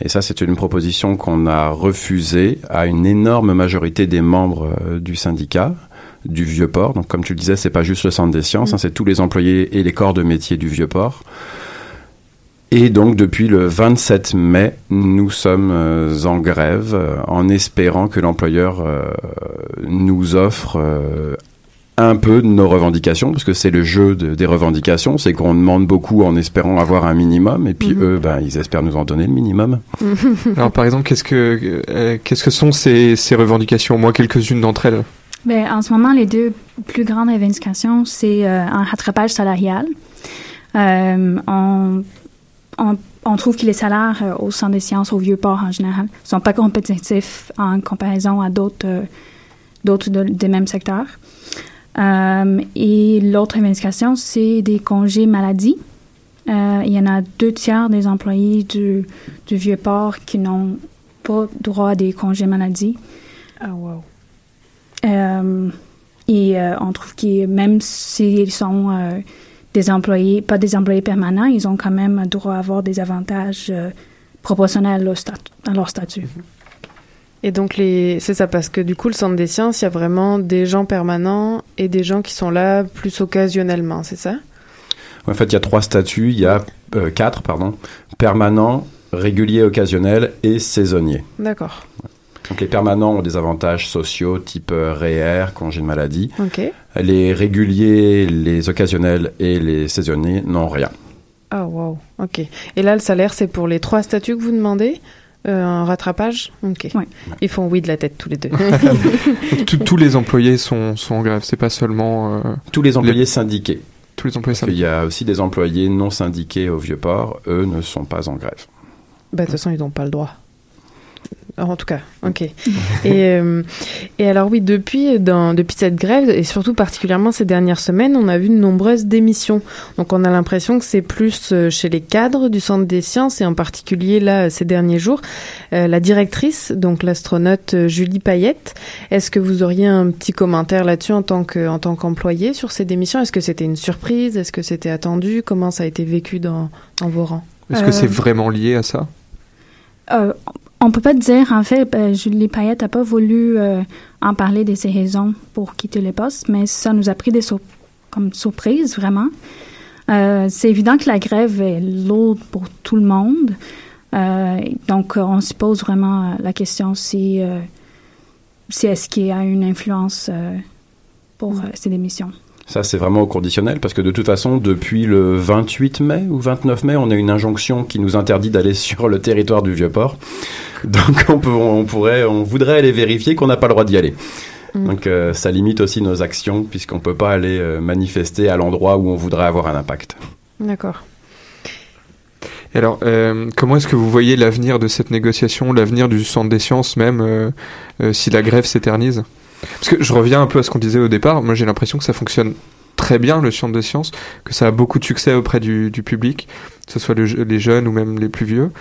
Et ça, c'est une proposition qu'on a refusée à une énorme majorité des membres euh, du syndicat du Vieux-Port. Donc, comme tu le disais, c'est pas juste le Centre des sciences, hein, c'est tous les employés et les corps de métier du Vieux-Port. Et donc, depuis le 27 mai, nous sommes euh, en grève, euh, en espérant que l'employeur euh, nous offre un peu de nos revendications, parce que c'est le jeu de- des revendications, c'est qu'on demande beaucoup en espérant avoir un minimum, et puis Mhm. eux, ben, ils espèrent nous en donner le minimum. Alors par exemple, qu'est-ce que euh, qu'est-ce que sont ces, ces revendications? Moi, quelques-unes d'entre elles. Ben, en ce moment, les deux plus grandes revendications, c'est euh, un rattrapage salarial. Euh, on, on, on trouve que les salaires euh, au centre des sciences, au Vieux-Port en général, sont pas compétitifs en comparaison à d'autres euh, d'autres de- des mêmes secteurs. Euh, et l'autre revendication, c'est des congés maladie. Euh, il y en a deux tiers des employés du, du Vieux-Port qui n'ont pas droit à des congés maladie. Ah, wow. Euh, et on trouve que même s'ils sont des employés, pas des employés permanents, ils ont quand même droit à avoir des avantages proportionnels à leur, stat- à leur statut. Et donc, les... c'est ça, parce que du coup, le Centre des sciences, il y a vraiment des gens permanents et des gens qui sont là plus occasionnellement, c'est ça? En fait, il y a trois statuts, il y a euh, quatre, pardon, permanent, régulier, occasionnel et saisonnier. D'accord. Donc les permanents ont des avantages sociaux type euh, REER, congé de maladie. Ok. Les réguliers, les occasionnels et les saisonniers n'ont rien. Ah, wow. Ok. Et là, le salaire, c'est pour les trois statuts que vous demandez? Euh, Un rattrapage Ok. Ils font oui de la tête tous les deux. [LAUGHS] Donc, tous- les employés sont, sont en grève, c'est pas seulement. euh, Tous les employés syndiqués. Tous les employés Parce qu'il y a aussi des employés non syndiqués au Vieux-Port, eux ne sont pas en grève. Bah, de toute façon, ils n'ont pas le droit. En tout cas, ok. et, euh, et alors oui, depuis, dans, depuis cette grève, et surtout particulièrement ces dernières semaines, on a vu de nombreuses démissions. Donc on a l'impression que c'est plus euh, chez les cadres du Centre des sciences, et en particulier là, ces derniers jours, euh, la directrice, donc l'astronaute Julie Payette. Est-ce que vous auriez un petit commentaire là-dessus en tant que en tant qu'employé sur ces démissions? Est-ce que c'était une surprise? Est-ce que c'était attendu? Comment ça a été vécu dans, dans vos rangs? Est-ce que c'est vraiment lié à ça? Euh, on peut pas dire, en fait, euh, Julie Payette n'a pas voulu euh, en parler de ses raisons pour quitter le poste, mais ça nous a pris des sur- comme surprise, vraiment. Euh, c'est évident que la grève est lourde pour tout le monde. Euh, donc, on se pose vraiment la question si, si est-ce qu'il y a une influence pour euh, ces démissions. Ça, c'est vraiment au conditionnel, parce que de toute façon, depuis le 28 mai ou 29 mai, on a une injonction qui nous interdit d'aller [LAUGHS] sur le territoire du Vieux-Port. Donc, on, peut, on pourrait, on voudrait aller vérifier qu'on n'a pas le droit d'y aller. Donc, euh, ça limite aussi nos actions, puisqu'on peut pas aller euh, manifester à l'endroit où on voudrait avoir un impact. D'accord. Et alors, euh, comment est-ce que vous voyez l'avenir de cette négociation, l'avenir du Centre des sciences même, euh, euh, si la grève s'éternise? Parce que je reviens un peu à ce qu'on disait au départ, moi j'ai l'impression que ça fonctionne très bien le Centre des sciences, que ça a beaucoup de succès auprès du, public, que ce soit le- les jeunes ou même les plus vieux,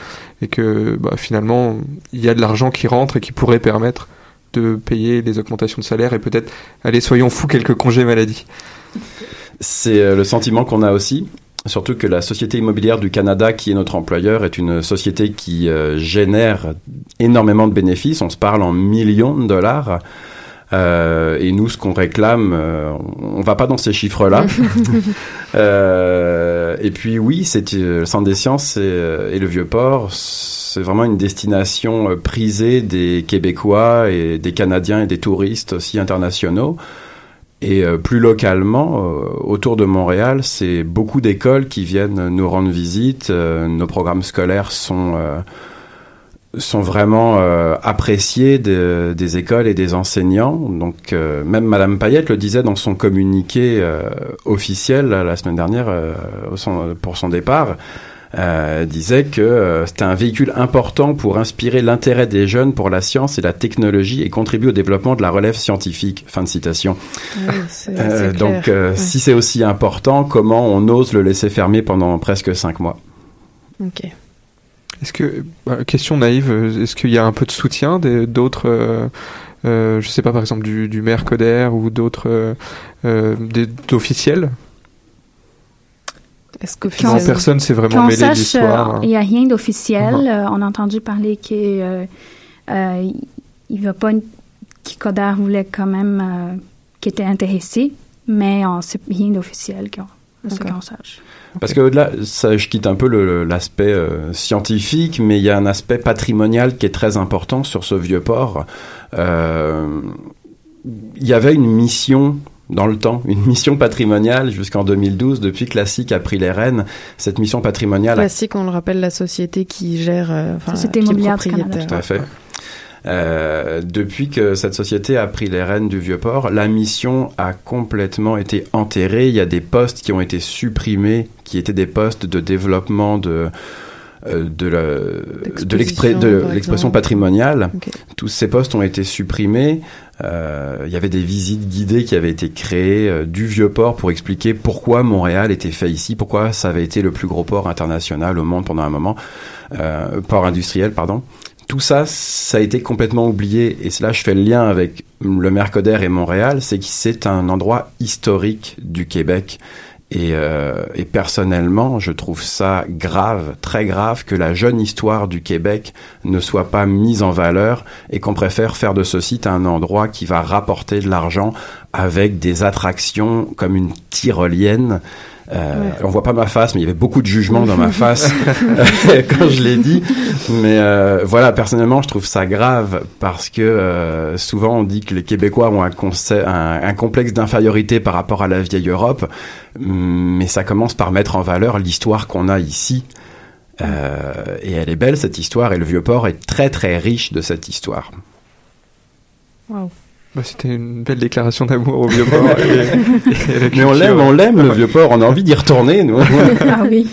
et que bah, finalement il y a de l'argent qui rentre et qui pourrait permettre de payer les augmentations de salaire et peut-être, allez soyons fous, quelques congés maladie. C'est euh, le sentiment qu'on a aussi. Surtout que la Société immobilière du Canada, qui est notre employeur, est une société qui euh, génère énormément de bénéfices. On se parle en millions de dollars. Euh, et nous, ce qu'on réclame, euh, on va pas dans ces chiffres-là. [LAUGHS] Euh, et puis oui, c'est euh, le Centre des sciences et, et le Vieux-Port, c'est vraiment une destination prisée des Québécois et des Canadiens et des touristes aussi internationaux. Et plus localement, autour de Montréal, c'est beaucoup d'écoles qui viennent nous rendre visite. Nos programmes scolaires sont sont vraiment euh, appréciés de- des écoles et des enseignants. Donc euh, même Madame Payette le disait dans son communiqué euh, officiel la semaine dernière euh, son- pour son départ. Euh, disait que euh, c'était un véhicule important pour inspirer l'intérêt des jeunes pour la science et la technologie et contribuer au développement de la relève scientifique. Fin de citation. Oui, donc, euh, Ouais. si c'est aussi important, comment on ose le laisser fermer pendant presque cinq mois? Ok. Est-ce que, bah, question naïve, euh, est-ce qu'il y a un peu de soutien d'autres, euh, euh, je sais pas, par exemple du, du maire Coder ou d'autres euh, euh, d'officiels? Est-ce que personne s'est vraiment mêlé de l'histoire. euh, il n'y a rien d'officiel. Euh, on a entendu parler que euh, il va pas Koda voulait quand même euh, qui était intéressé, mais on sait rien d'officiel Parce que au-delà, ça, je quitte un peu l'aspect euh, scientifique, mais il y a un aspect patrimonial qui est très important sur ce vieux port. Euh, il y avait une mission dans le temps, une mission patrimoniale jusqu'en 2012, depuis que Classique a pris les rênes. Cette mission patrimoniale a Classique, on le rappelle, la société qui gère, euh, Société immobilière. Canada. Tout à fait. Euh, depuis que cette société a pris les rênes du Vieux-Port, la mission a complètement été enterrée. Il y a des postes qui ont été supprimés, qui étaient des postes de développement de, euh, de l'expression patrimoniale. Tous ces postes ont été supprimés. Euh, Il y avait des visites guidées qui avaient été créées euh, du vieux port pour expliquer pourquoi Montréal était fait ici, pourquoi ça avait été le plus gros port international au monde pendant un moment, euh, port industriel, pardon. Tout ça, ça a été complètement oublié. Et là je fais le lien avec le Mercodère et Montréal, c'est que c'est un endroit historique du Québec. Et, euh, et personnellement, je trouve ça grave, très grave, que la jeune histoire du Québec ne soit pas mise en valeur et qu'on préfère faire de ce site un endroit qui va rapporter de l'argent avec des attractions comme une tyrolienne. Euh, On voit pas ma face, mais il y avait beaucoup de jugement dans ma [LAUGHS] face [LAUGHS] quand je l'ai dit. Mais euh, voilà, personnellement, je trouve ça grave parce que euh, souvent on dit que les Québécois ont un, conce- un, un complexe d'infériorité par rapport à la vieille Europe, mais ça commence par mettre en valeur l'histoire qu'on a ici. Euh, et elle est belle cette histoire, et le vieux port est très très riche de cette histoire. Waouh. Bah, C'était une belle déclaration d'amour au vieux port. et- et [LAUGHS] la Mais on l'aime, on l'aime le vieux port, on a envie d'y retourner, nous. [LAUGHS] ah oui.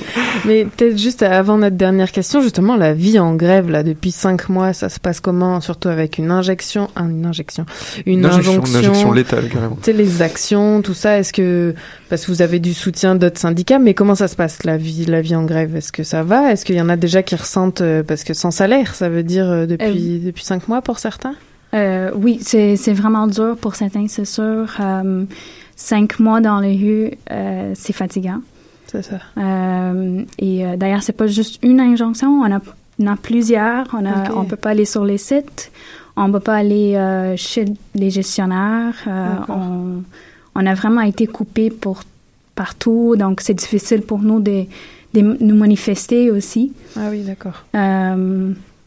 Mais peut-être juste avant notre dernière question, justement, la vie en grève, là, depuis cinq mois, ça se passe comment? Surtout avec une injection, ah, une injection, une, Une injection, injonction. une injection létale, carrément. Tu sais, les actions, tout ça, est-ce que, parce que vous avez du soutien d'autres syndicats, mais comment ça se passe, la vie, la vie en grève? Est-ce que ça va? Est-ce qu'il y en a déjà qui ressentent, euh, parce que sans salaire, ça veut dire euh, depuis, depuis cinq mois pour certains? Euh, oui, c'est c'est vraiment dur pour certains, c'est sûr. Euh, cinq mois dans les rues, euh, c'est fatigant. C'est ça. Et d'ailleurs, c'est pas juste une injonction, on a, on a plusieurs. On a, on peut pas aller sur les sites, on peut pas aller chez les gestionnaires. on a vraiment été coupé pour partout, donc c'est difficile pour nous de, de nous manifester aussi. Ah oui, d'accord.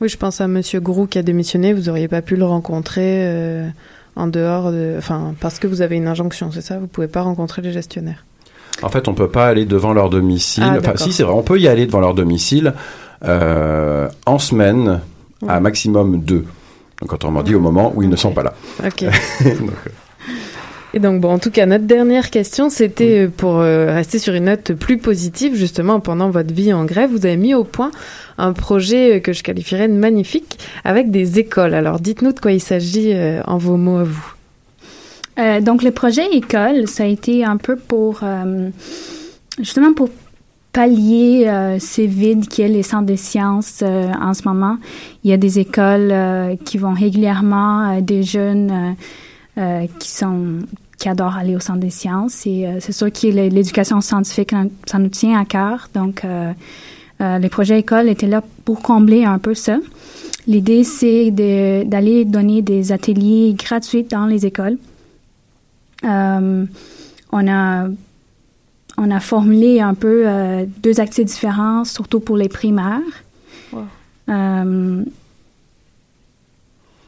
Oui, je pense à Monsieur Grou qui a démissionné. Vous auriez pas pu le rencontrer euh, en dehors de, enfin, parce que vous avez une injonction, c'est ça? Vous pouvez pas rencontrer les gestionnaires. En fait, on peut pas aller devant leur domicile. Ah, enfin, si, c'est vrai, on peut y aller devant leur domicile euh, en semaine, à maximum deux. Donc, autrement dit, au moment où ils ne sont pas là. Ok. [LAUGHS] [LAUGHS] Donc, euh, Et donc, bon, en tout cas, notre dernière question, c'était euh, pour euh, rester sur une note plus positive, justement, pendant votre vie en grève, vous avez mis au point un projet euh, que je qualifierais de magnifique avec des écoles. Alors, dites-nous de quoi il s'agit euh, en vos mots à vous. Euh, donc, le projet école, ça a été un peu pour, euh, justement, pour pallier euh, ces vides a les centres de sciences euh, en ce moment. Il y a des écoles euh, qui vont régulièrement, euh, des jeunes euh, euh, qui sont qui adorent aller au centre des sciences. Et euh, c'est sûr que l'é- l'éducation scientifique, ça nous tient à cœur. Donc, euh, euh, les projets écoles étaient là pour combler un peu ça. L'idée, c'est de- d'aller donner des ateliers gratuits dans les écoles. Euh, on a on a formulé un peu euh, deux accès différents, surtout pour les primaires.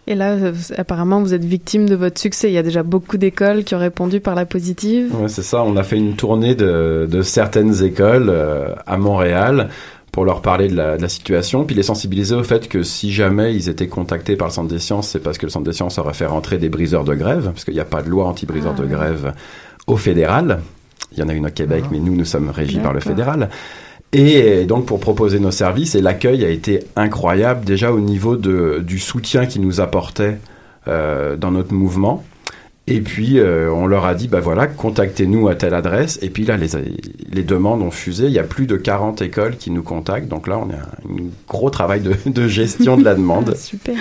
Et là, euh, apparemment, vous êtes victime de votre succès. Il y a déjà beaucoup d'écoles qui ont répondu par la positive. Ouais, c'est ça. On a fait une tournée de, de certaines écoles euh, à Montréal pour leur parler de la, de la situation, puis les sensibiliser au fait que si jamais ils étaient contactés par le Centre des sciences, c'est parce que le Centre des sciences aurait fait rentrer des briseurs de grève, parce qu'il n'y a pas de loi anti-briseurs Ah, de grève au fédéral. Il y en a une au Québec, mais nous, nous sommes régis par le fédéral. Et donc pour proposer nos services, et l'accueil a été incroyable déjà au niveau de, du soutien qu'ils nous apportaient euh, dans notre mouvement. Et puis euh, on leur a dit, bah voilà, contactez-nous à telle adresse. Et puis là, les, les demandes ont fusé. Il y a plus de 40 écoles qui nous contactent. Donc là, on a un gros travail de, de gestion de la demande. [LAUGHS] Super.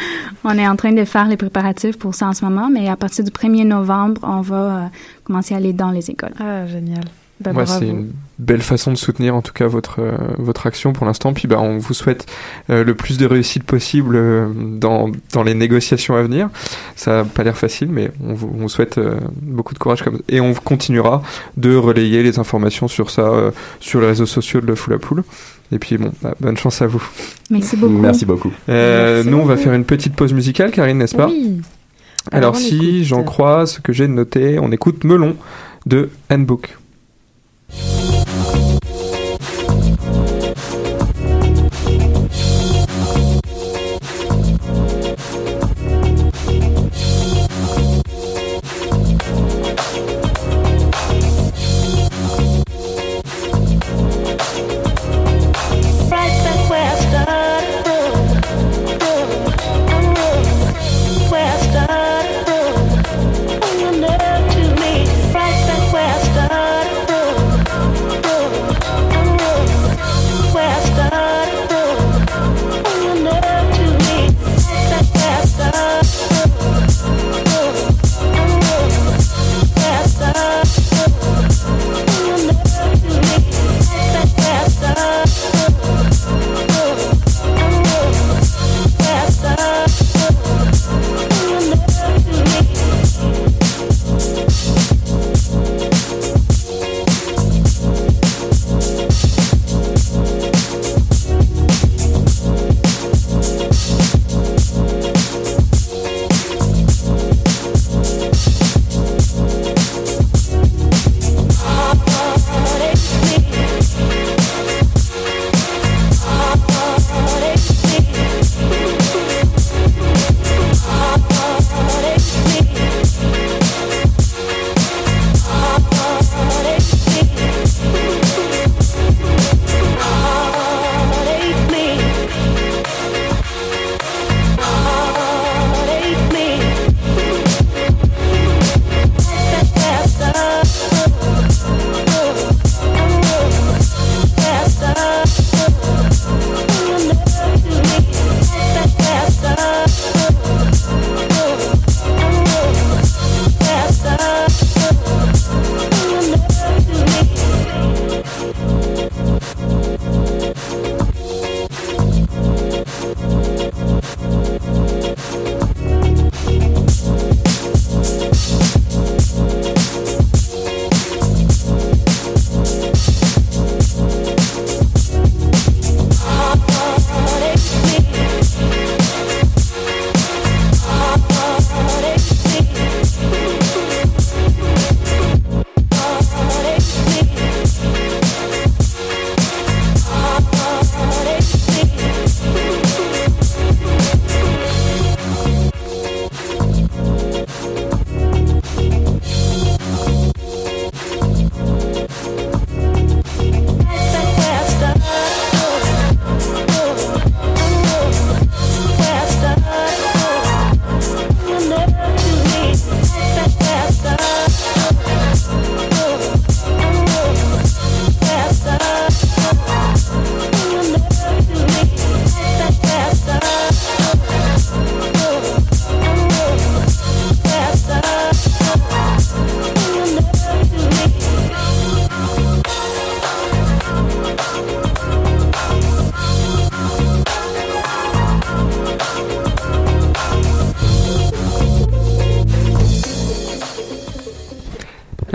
on est en train de faire les préparatifs pour ça en ce moment, mais à partir du 1er novembre, on va euh, commencer à aller dans les écoles. Ah, génial. Bah, Ouais, c'est une belle façon de soutenir en tout cas votre euh, votre action pour l'instant. Puis bah on vous souhaite euh, le plus de réussite possible euh, dans dans les négociations à venir. Ça a pas l'air facile, mais on vous on vous souhaite euh, beaucoup de courage comme et on continuera de relayer les informations sur ça euh, sur les réseaux sociaux de Le Fou la Poule. Et puis bon, bah, bonne chance à vous. Merci beaucoup. Merci beaucoup. Euh, Merci nous on va beaucoup. faire une petite pause musicale, Karine, n'est-ce pas? Oui. Alors, si j'en crois ce que j'ai noté, on écoute Melon de Handbook. Thank you.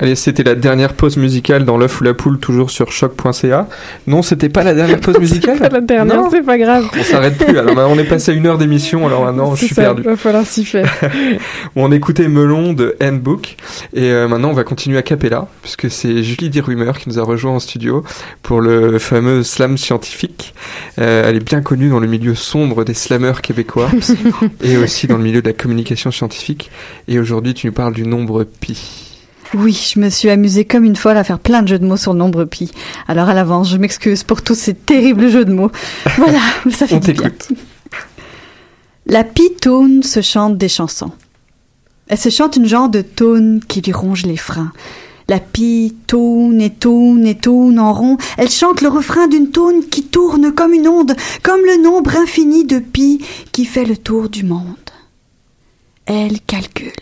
Allez, c'était la dernière pause musicale dans l'œuf ou la poule, toujours sur choc.ca. Non, c'était pas la dernière pause [LAUGHS] musicale Pas la dernière, c'est pas grave. On s'arrête plus. Alors on est passé à une heure d'émission, alors maintenant, je suis ça, perdu. va falloir s'y faire. [LAUGHS] On écoutait Melon de Handbook et euh, maintenant on va continuer à Capella puisque c'est Julie Dirumeur qui nous a rejoint en studio pour le fameux slam scientifique. Euh, elle est bien connue dans le milieu sombre des slammeurs québécois [LAUGHS] et aussi dans le milieu de la communication scientifique. Et aujourd'hui, tu nous parles du nombre pi. Oui, je me suis amusée comme une folle à faire plein de jeux de mots sur le nombre pi. Alors à l'avance, je m'excuse pour tous ces terribles jeux de mots. [LAUGHS] Voilà, ça fait du bien. La pitoune se chante des chansons. Elle se chante une genre de toune qui lui ronge les freins. La pie tourne et tourne et tourne en rond. Elle chante le refrain d'une toune qui tourne comme une onde, comme le nombre infini de pi qui fait le tour du monde. Elle calcule.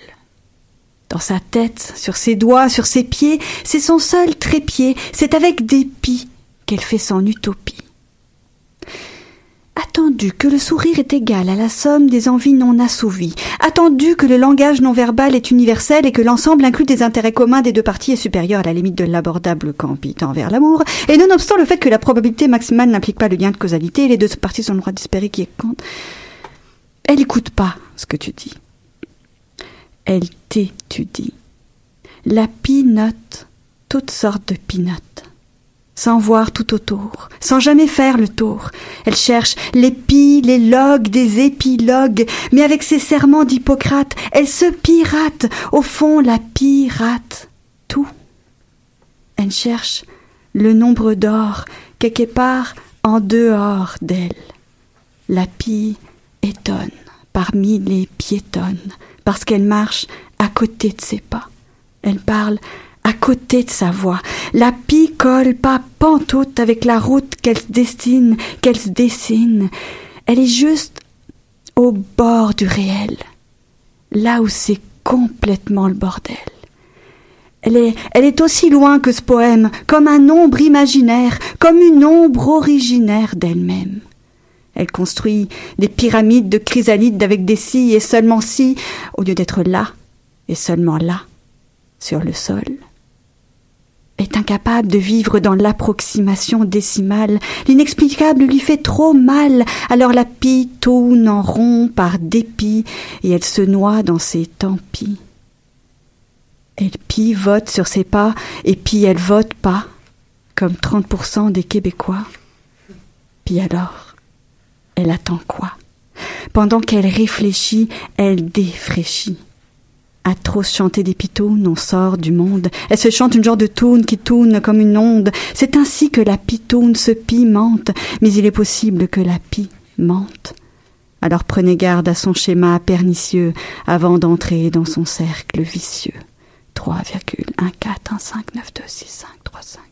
Dans sa tête, sur ses doigts, sur ses pieds, c'est son seul trépied, c'est avec des pis qu'elle fait son utopie. Attendu que le sourire est égal à la somme des envies non assouvies, attendu que le langage non verbal est universel et que l'ensemble inclut des intérêts communs des deux parties est supérieur à la limite de l'abordable campit envers l'amour, et nonobstant le fait que la probabilité maximale n'implique pas le lien de causalité, les deux parties sont le droit d'espérer qui est compte, elle n'écoute pas ce que tu dis. Elle t'étudie. La pinote toutes sortes de pinotes sans voir tout autour, sans jamais faire le tour. Elle cherche les pi, les logs, des épilogues, mais avec ses serments d'Hippocrate, elle se pirate, au fond la pirate, tout. Elle cherche le nombre d'or, quelque part en dehors d'elle. La pie étonne parmi les piétonnes, parce qu'elle marche à côté de ses pas. Elle parle à côté de sa voix. La pie colle pas pantoute avec la route qu'elle se destine, qu'elle se dessine. Elle est juste au bord du réel, là où c'est complètement le bordel. Elle est, elle est aussi loin que ce poème, comme un ombre imaginaire, comme une ombre originaire d'elle-même. Elle construit des pyramides de chrysalides avec des si et seulement si, au lieu d'être là, et seulement là, sur le sol est incapable de vivre dans l'approximation décimale. L'inexplicable lui fait trop mal, alors la pie tourne en rond par dépit, et elle se noie dans ses tant pis. Elle pivote sur ses pas, et puis elle vote pas, comme 30% des Québécois. Puis alors, elle attend quoi? Pendant qu'elle réfléchit, elle défraîchit à trop chanter des pitounes, on sort du monde. Elle se chante une genre de tourne qui tourne comme une onde. C'est ainsi que la pitoune se pimente, mais il est possible que la pie mente. Alors prenez garde à son schéma pernicieux avant d'entrer dans son cercle vicieux. 3,1415926535897.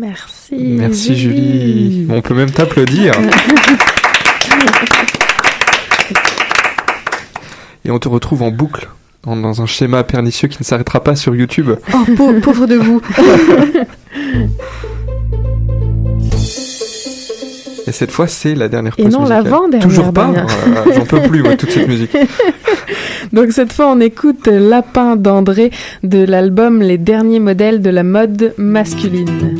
Merci. Merci Julie. On peut même t'applaudir. [LAUGHS] Et on te retrouve en boucle dans, un schéma pernicieux qui ne s'arrêtera pas sur YouTube. Oh, pauvre, [LAUGHS] pauvre de vous. [LAUGHS] Et cette fois, c'est la dernière Et pause non, musicale. l'avant-dernière, Toujours pas Damien. Euh, J'en peux plus, moi, toute cette musique. Donc cette fois, on écoute Lapin d'André de l'album Les derniers modèles de la mode masculine.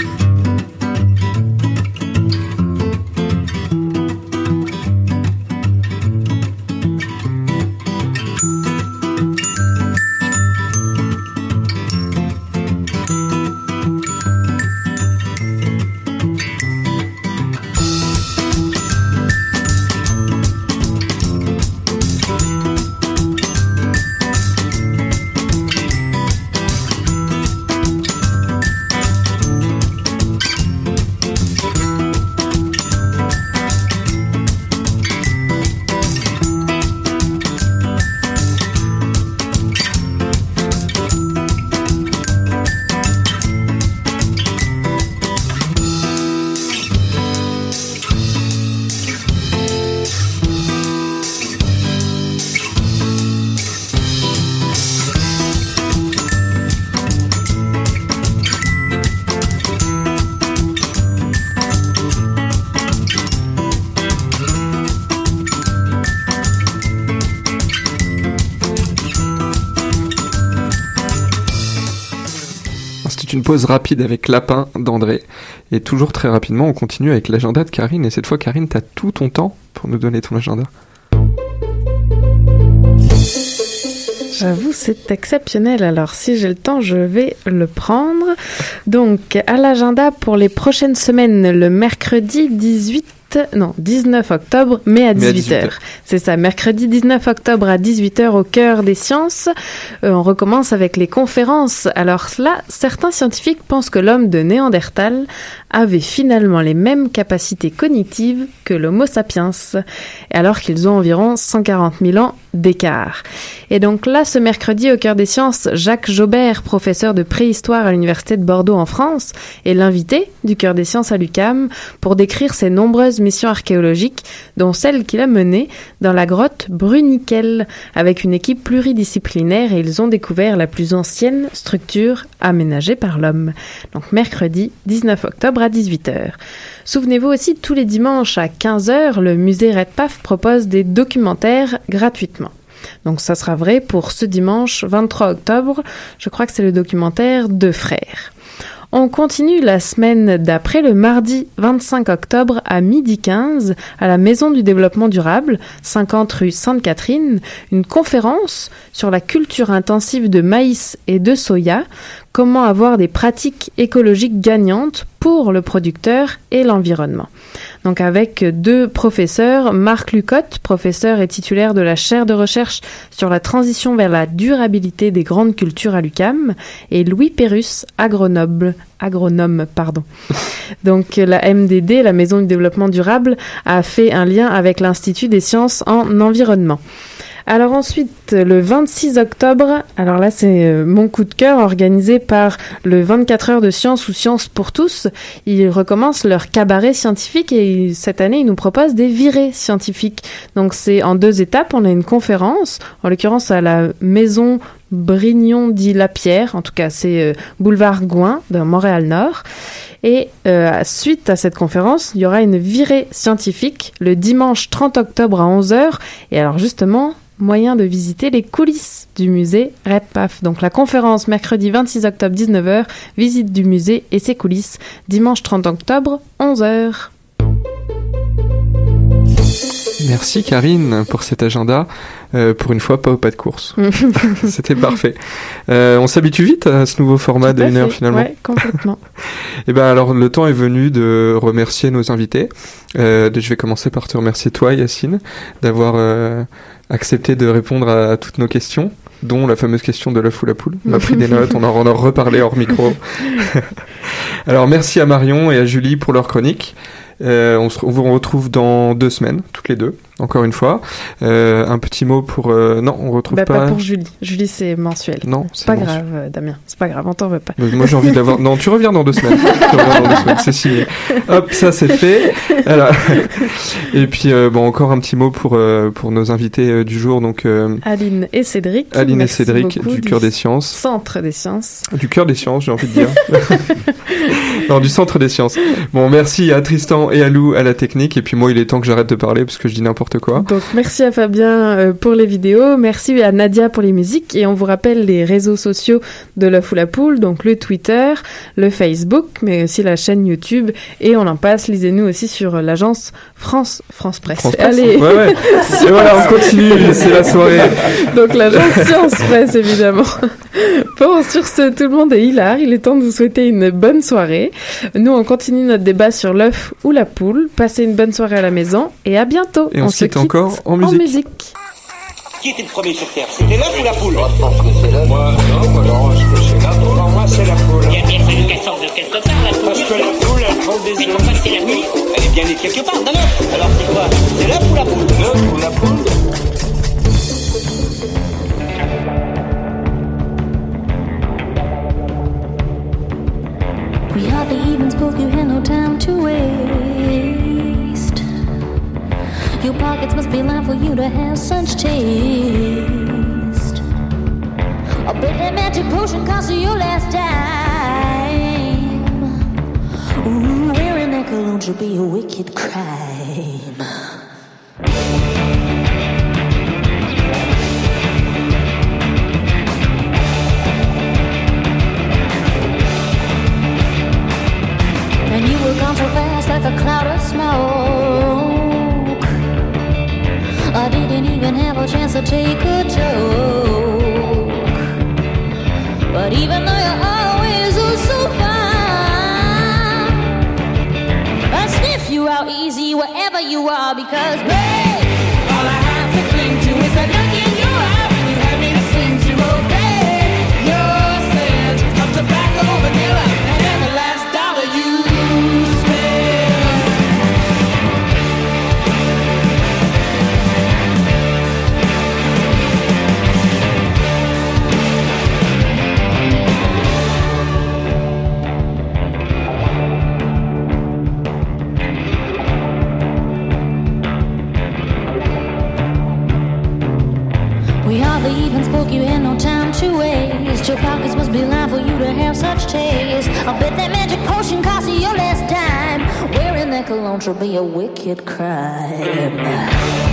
Pause rapide avec Lapin d'André. Et toujours très rapidement, on continue avec l'agenda de Karine. Et cette fois, Karine, t'as tout ton temps pour nous donner ton agenda. J'avoue, c'est exceptionnel. Alors, si j'ai le temps, je vais le prendre. Donc, à l'agenda pour les prochaines semaines, le mercredi 18 non, 19 octobre, mais à Mais à 18h. 18h. C'est ça, mercredi 19 octobre à 18h au cœur des sciences. Euh, on recommence avec les conférences. Alors là, certains scientifiques pensent que l'homme de Néandertal avait finalement les mêmes capacités cognitives que l'Homo sapiens, alors qu'ils ont environ 140 000 ans d'écart. Et donc là, ce mercredi, au cœur des sciences, Jacques Jaubert, professeur de préhistoire à l'Université de Bordeaux en France, est l'invité du cœur des sciences à l'UCAM pour décrire ses nombreuses missions archéologiques, dont celle qu'il a menée dans la grotte Bruniquel, avec une équipe pluridisciplinaire et ils ont découvert la plus ancienne structure aménagée par l'homme. Donc mercredi 19 octobre à 18h. Souvenez-vous aussi, tous les dimanches à 15h, le musée Redpaf propose des documentaires gratuitement. Donc ça sera vrai pour ce dimanche 23 octobre. Je crois que c'est le documentaire Deux frères. On continue la semaine d'après le mardi 25 octobre à midi 15 à la Maison du Développement Durable, 50 rue Sainte-Catherine, une conférence sur la culture intensive de maïs et de soya, comment avoir des pratiques écologiques gagnantes pour le producteur et l'environnement. Donc avec deux professeurs, Marc Lucotte, professeur et titulaire de la chaire de recherche sur la transition vers la durabilité des grandes cultures à l'UCAM, et Louis Pérus, agronome, agronome pardon. [LAUGHS] Donc la MDD, la Maison du Développement Durable, a fait un lien avec l'Institut des sciences en environnement. Alors ensuite, le 26 octobre, alors là c'est euh, mon coup de cœur organisé par le 24 heures de science ou science pour tous. Ils recommencent leur cabaret scientifique et cette année ils nous proposent des virées scientifiques. Donc c'est en deux étapes. On a une conférence, en l'occurrence à la maison Brignon dit Lapierre, en tout cas c'est euh, boulevard Gouin de Montréal-Nord. Et euh, suite à cette conférence, il y aura une virée scientifique le dimanche 30 octobre à 11h. Et alors justement, moyen de visiter les coulisses du musée Redpaf. Donc la conférence mercredi 26 octobre 19h, visite du musée et ses coulisses, dimanche 30 octobre 11h. Merci Karine pour cet agenda. Euh, pour une fois, pas au pas de course. [LAUGHS] [LAUGHS] C'était parfait. Euh, on s'habitue vite à ce nouveau format à d'une heure finalement. Ouais, complètement. [LAUGHS] Et ben alors le temps est venu de remercier nos invités. Euh, je vais commencer par te remercier toi Yacine d'avoir euh, accepté de répondre à toutes nos questions dont la fameuse question de l'œuf ou la poule. On a pris des notes, on en on en a reparlé hors micro. alors merci à Marion et à Julie pour leur chronique. Euh, on, se, on vous retrouve dans deux semaines, toutes les deux, encore une fois. Euh, un petit mot pour... euh, non, on retrouve Bah, pas... pas pour Julie. Julie, c'est mensuel. Non, c'est pas mensuel. grave, euh, Damien. C'est pas grave, on t'en veut pas. Mais Moi j'ai envie d'avoir. [LAUGHS] Non, tu reviens dans deux semaines. Tu reviens dans deux semaines, c'est signé. Hop, ça c'est fait. Alors... [LAUGHS] Et puis euh, bon, encore un petit mot pour pour nos invités du jour. Donc Aline et Cédric. Aline et Cédric beaucoup du cœur des sciences. Centre des sciences. Du cœur des sciences, j'ai envie de dire. [LAUGHS] non, du centre des sciences. Bon, merci à Tristan et à Lou à la technique. Et puis moi, il est temps que j'arrête de parler parce que je dis n'importe quoi. Donc merci à Fabien euh, pour les vidéos, merci à Nadia pour les musiques et on vous rappelle les réseaux sociaux de l'œuf ou la poule, donc le Twitter, le Facebook, mais aussi la chaîne YouTube et on en passe. Lisez-nous aussi sur l'agence France France Presse. France Presse. Allez. Ouais, ouais. [LAUGHS] Et voilà, on continue, c'est la soirée. [LAUGHS] Donc l'agence Science Presse évidemment. [LAUGHS] Bon, sur ce, tout le monde est hilar. Il est temps de vous souhaiter une bonne soirée. Nous, on continue notre débat sur l'œuf ou la poule. Passez une bonne soirée à la maison et à bientôt. Et on se quitte encore en musique. Qui était le premier sur Terre? C'était l'œuf ou la poule? Moi, je pense que c'est l'œuf. Moi, non, alors, je que c'est la poule. Pour moi, c'est la poule. Il y a bien fallu qu'elle sorte de quelque part, la poule. Parce que la poule, elle prend des Mais œufs. pourquoi c'est la nuit Elle est bien née quelque part, d'un œuf. Alors c'est quoi? C'est l'œuf ou la poule? L'œuf ou la poule We hardly even spoke, you had no time to waste. Pockets must be lined for you to have such taste. A of magic potion cost you last. Ooh, wearing that cologne should be a wicked crime. And you were gone so fast like a cloud of smoke. Take a joke. But even though you're always oh so fine, I sniff you out easy wherever you are because, babe, time waste. Your pockets must be lined for you to have such taste. I'll bet that magic potion cost you your last dime. Wearing that cologne should be a wicked crime.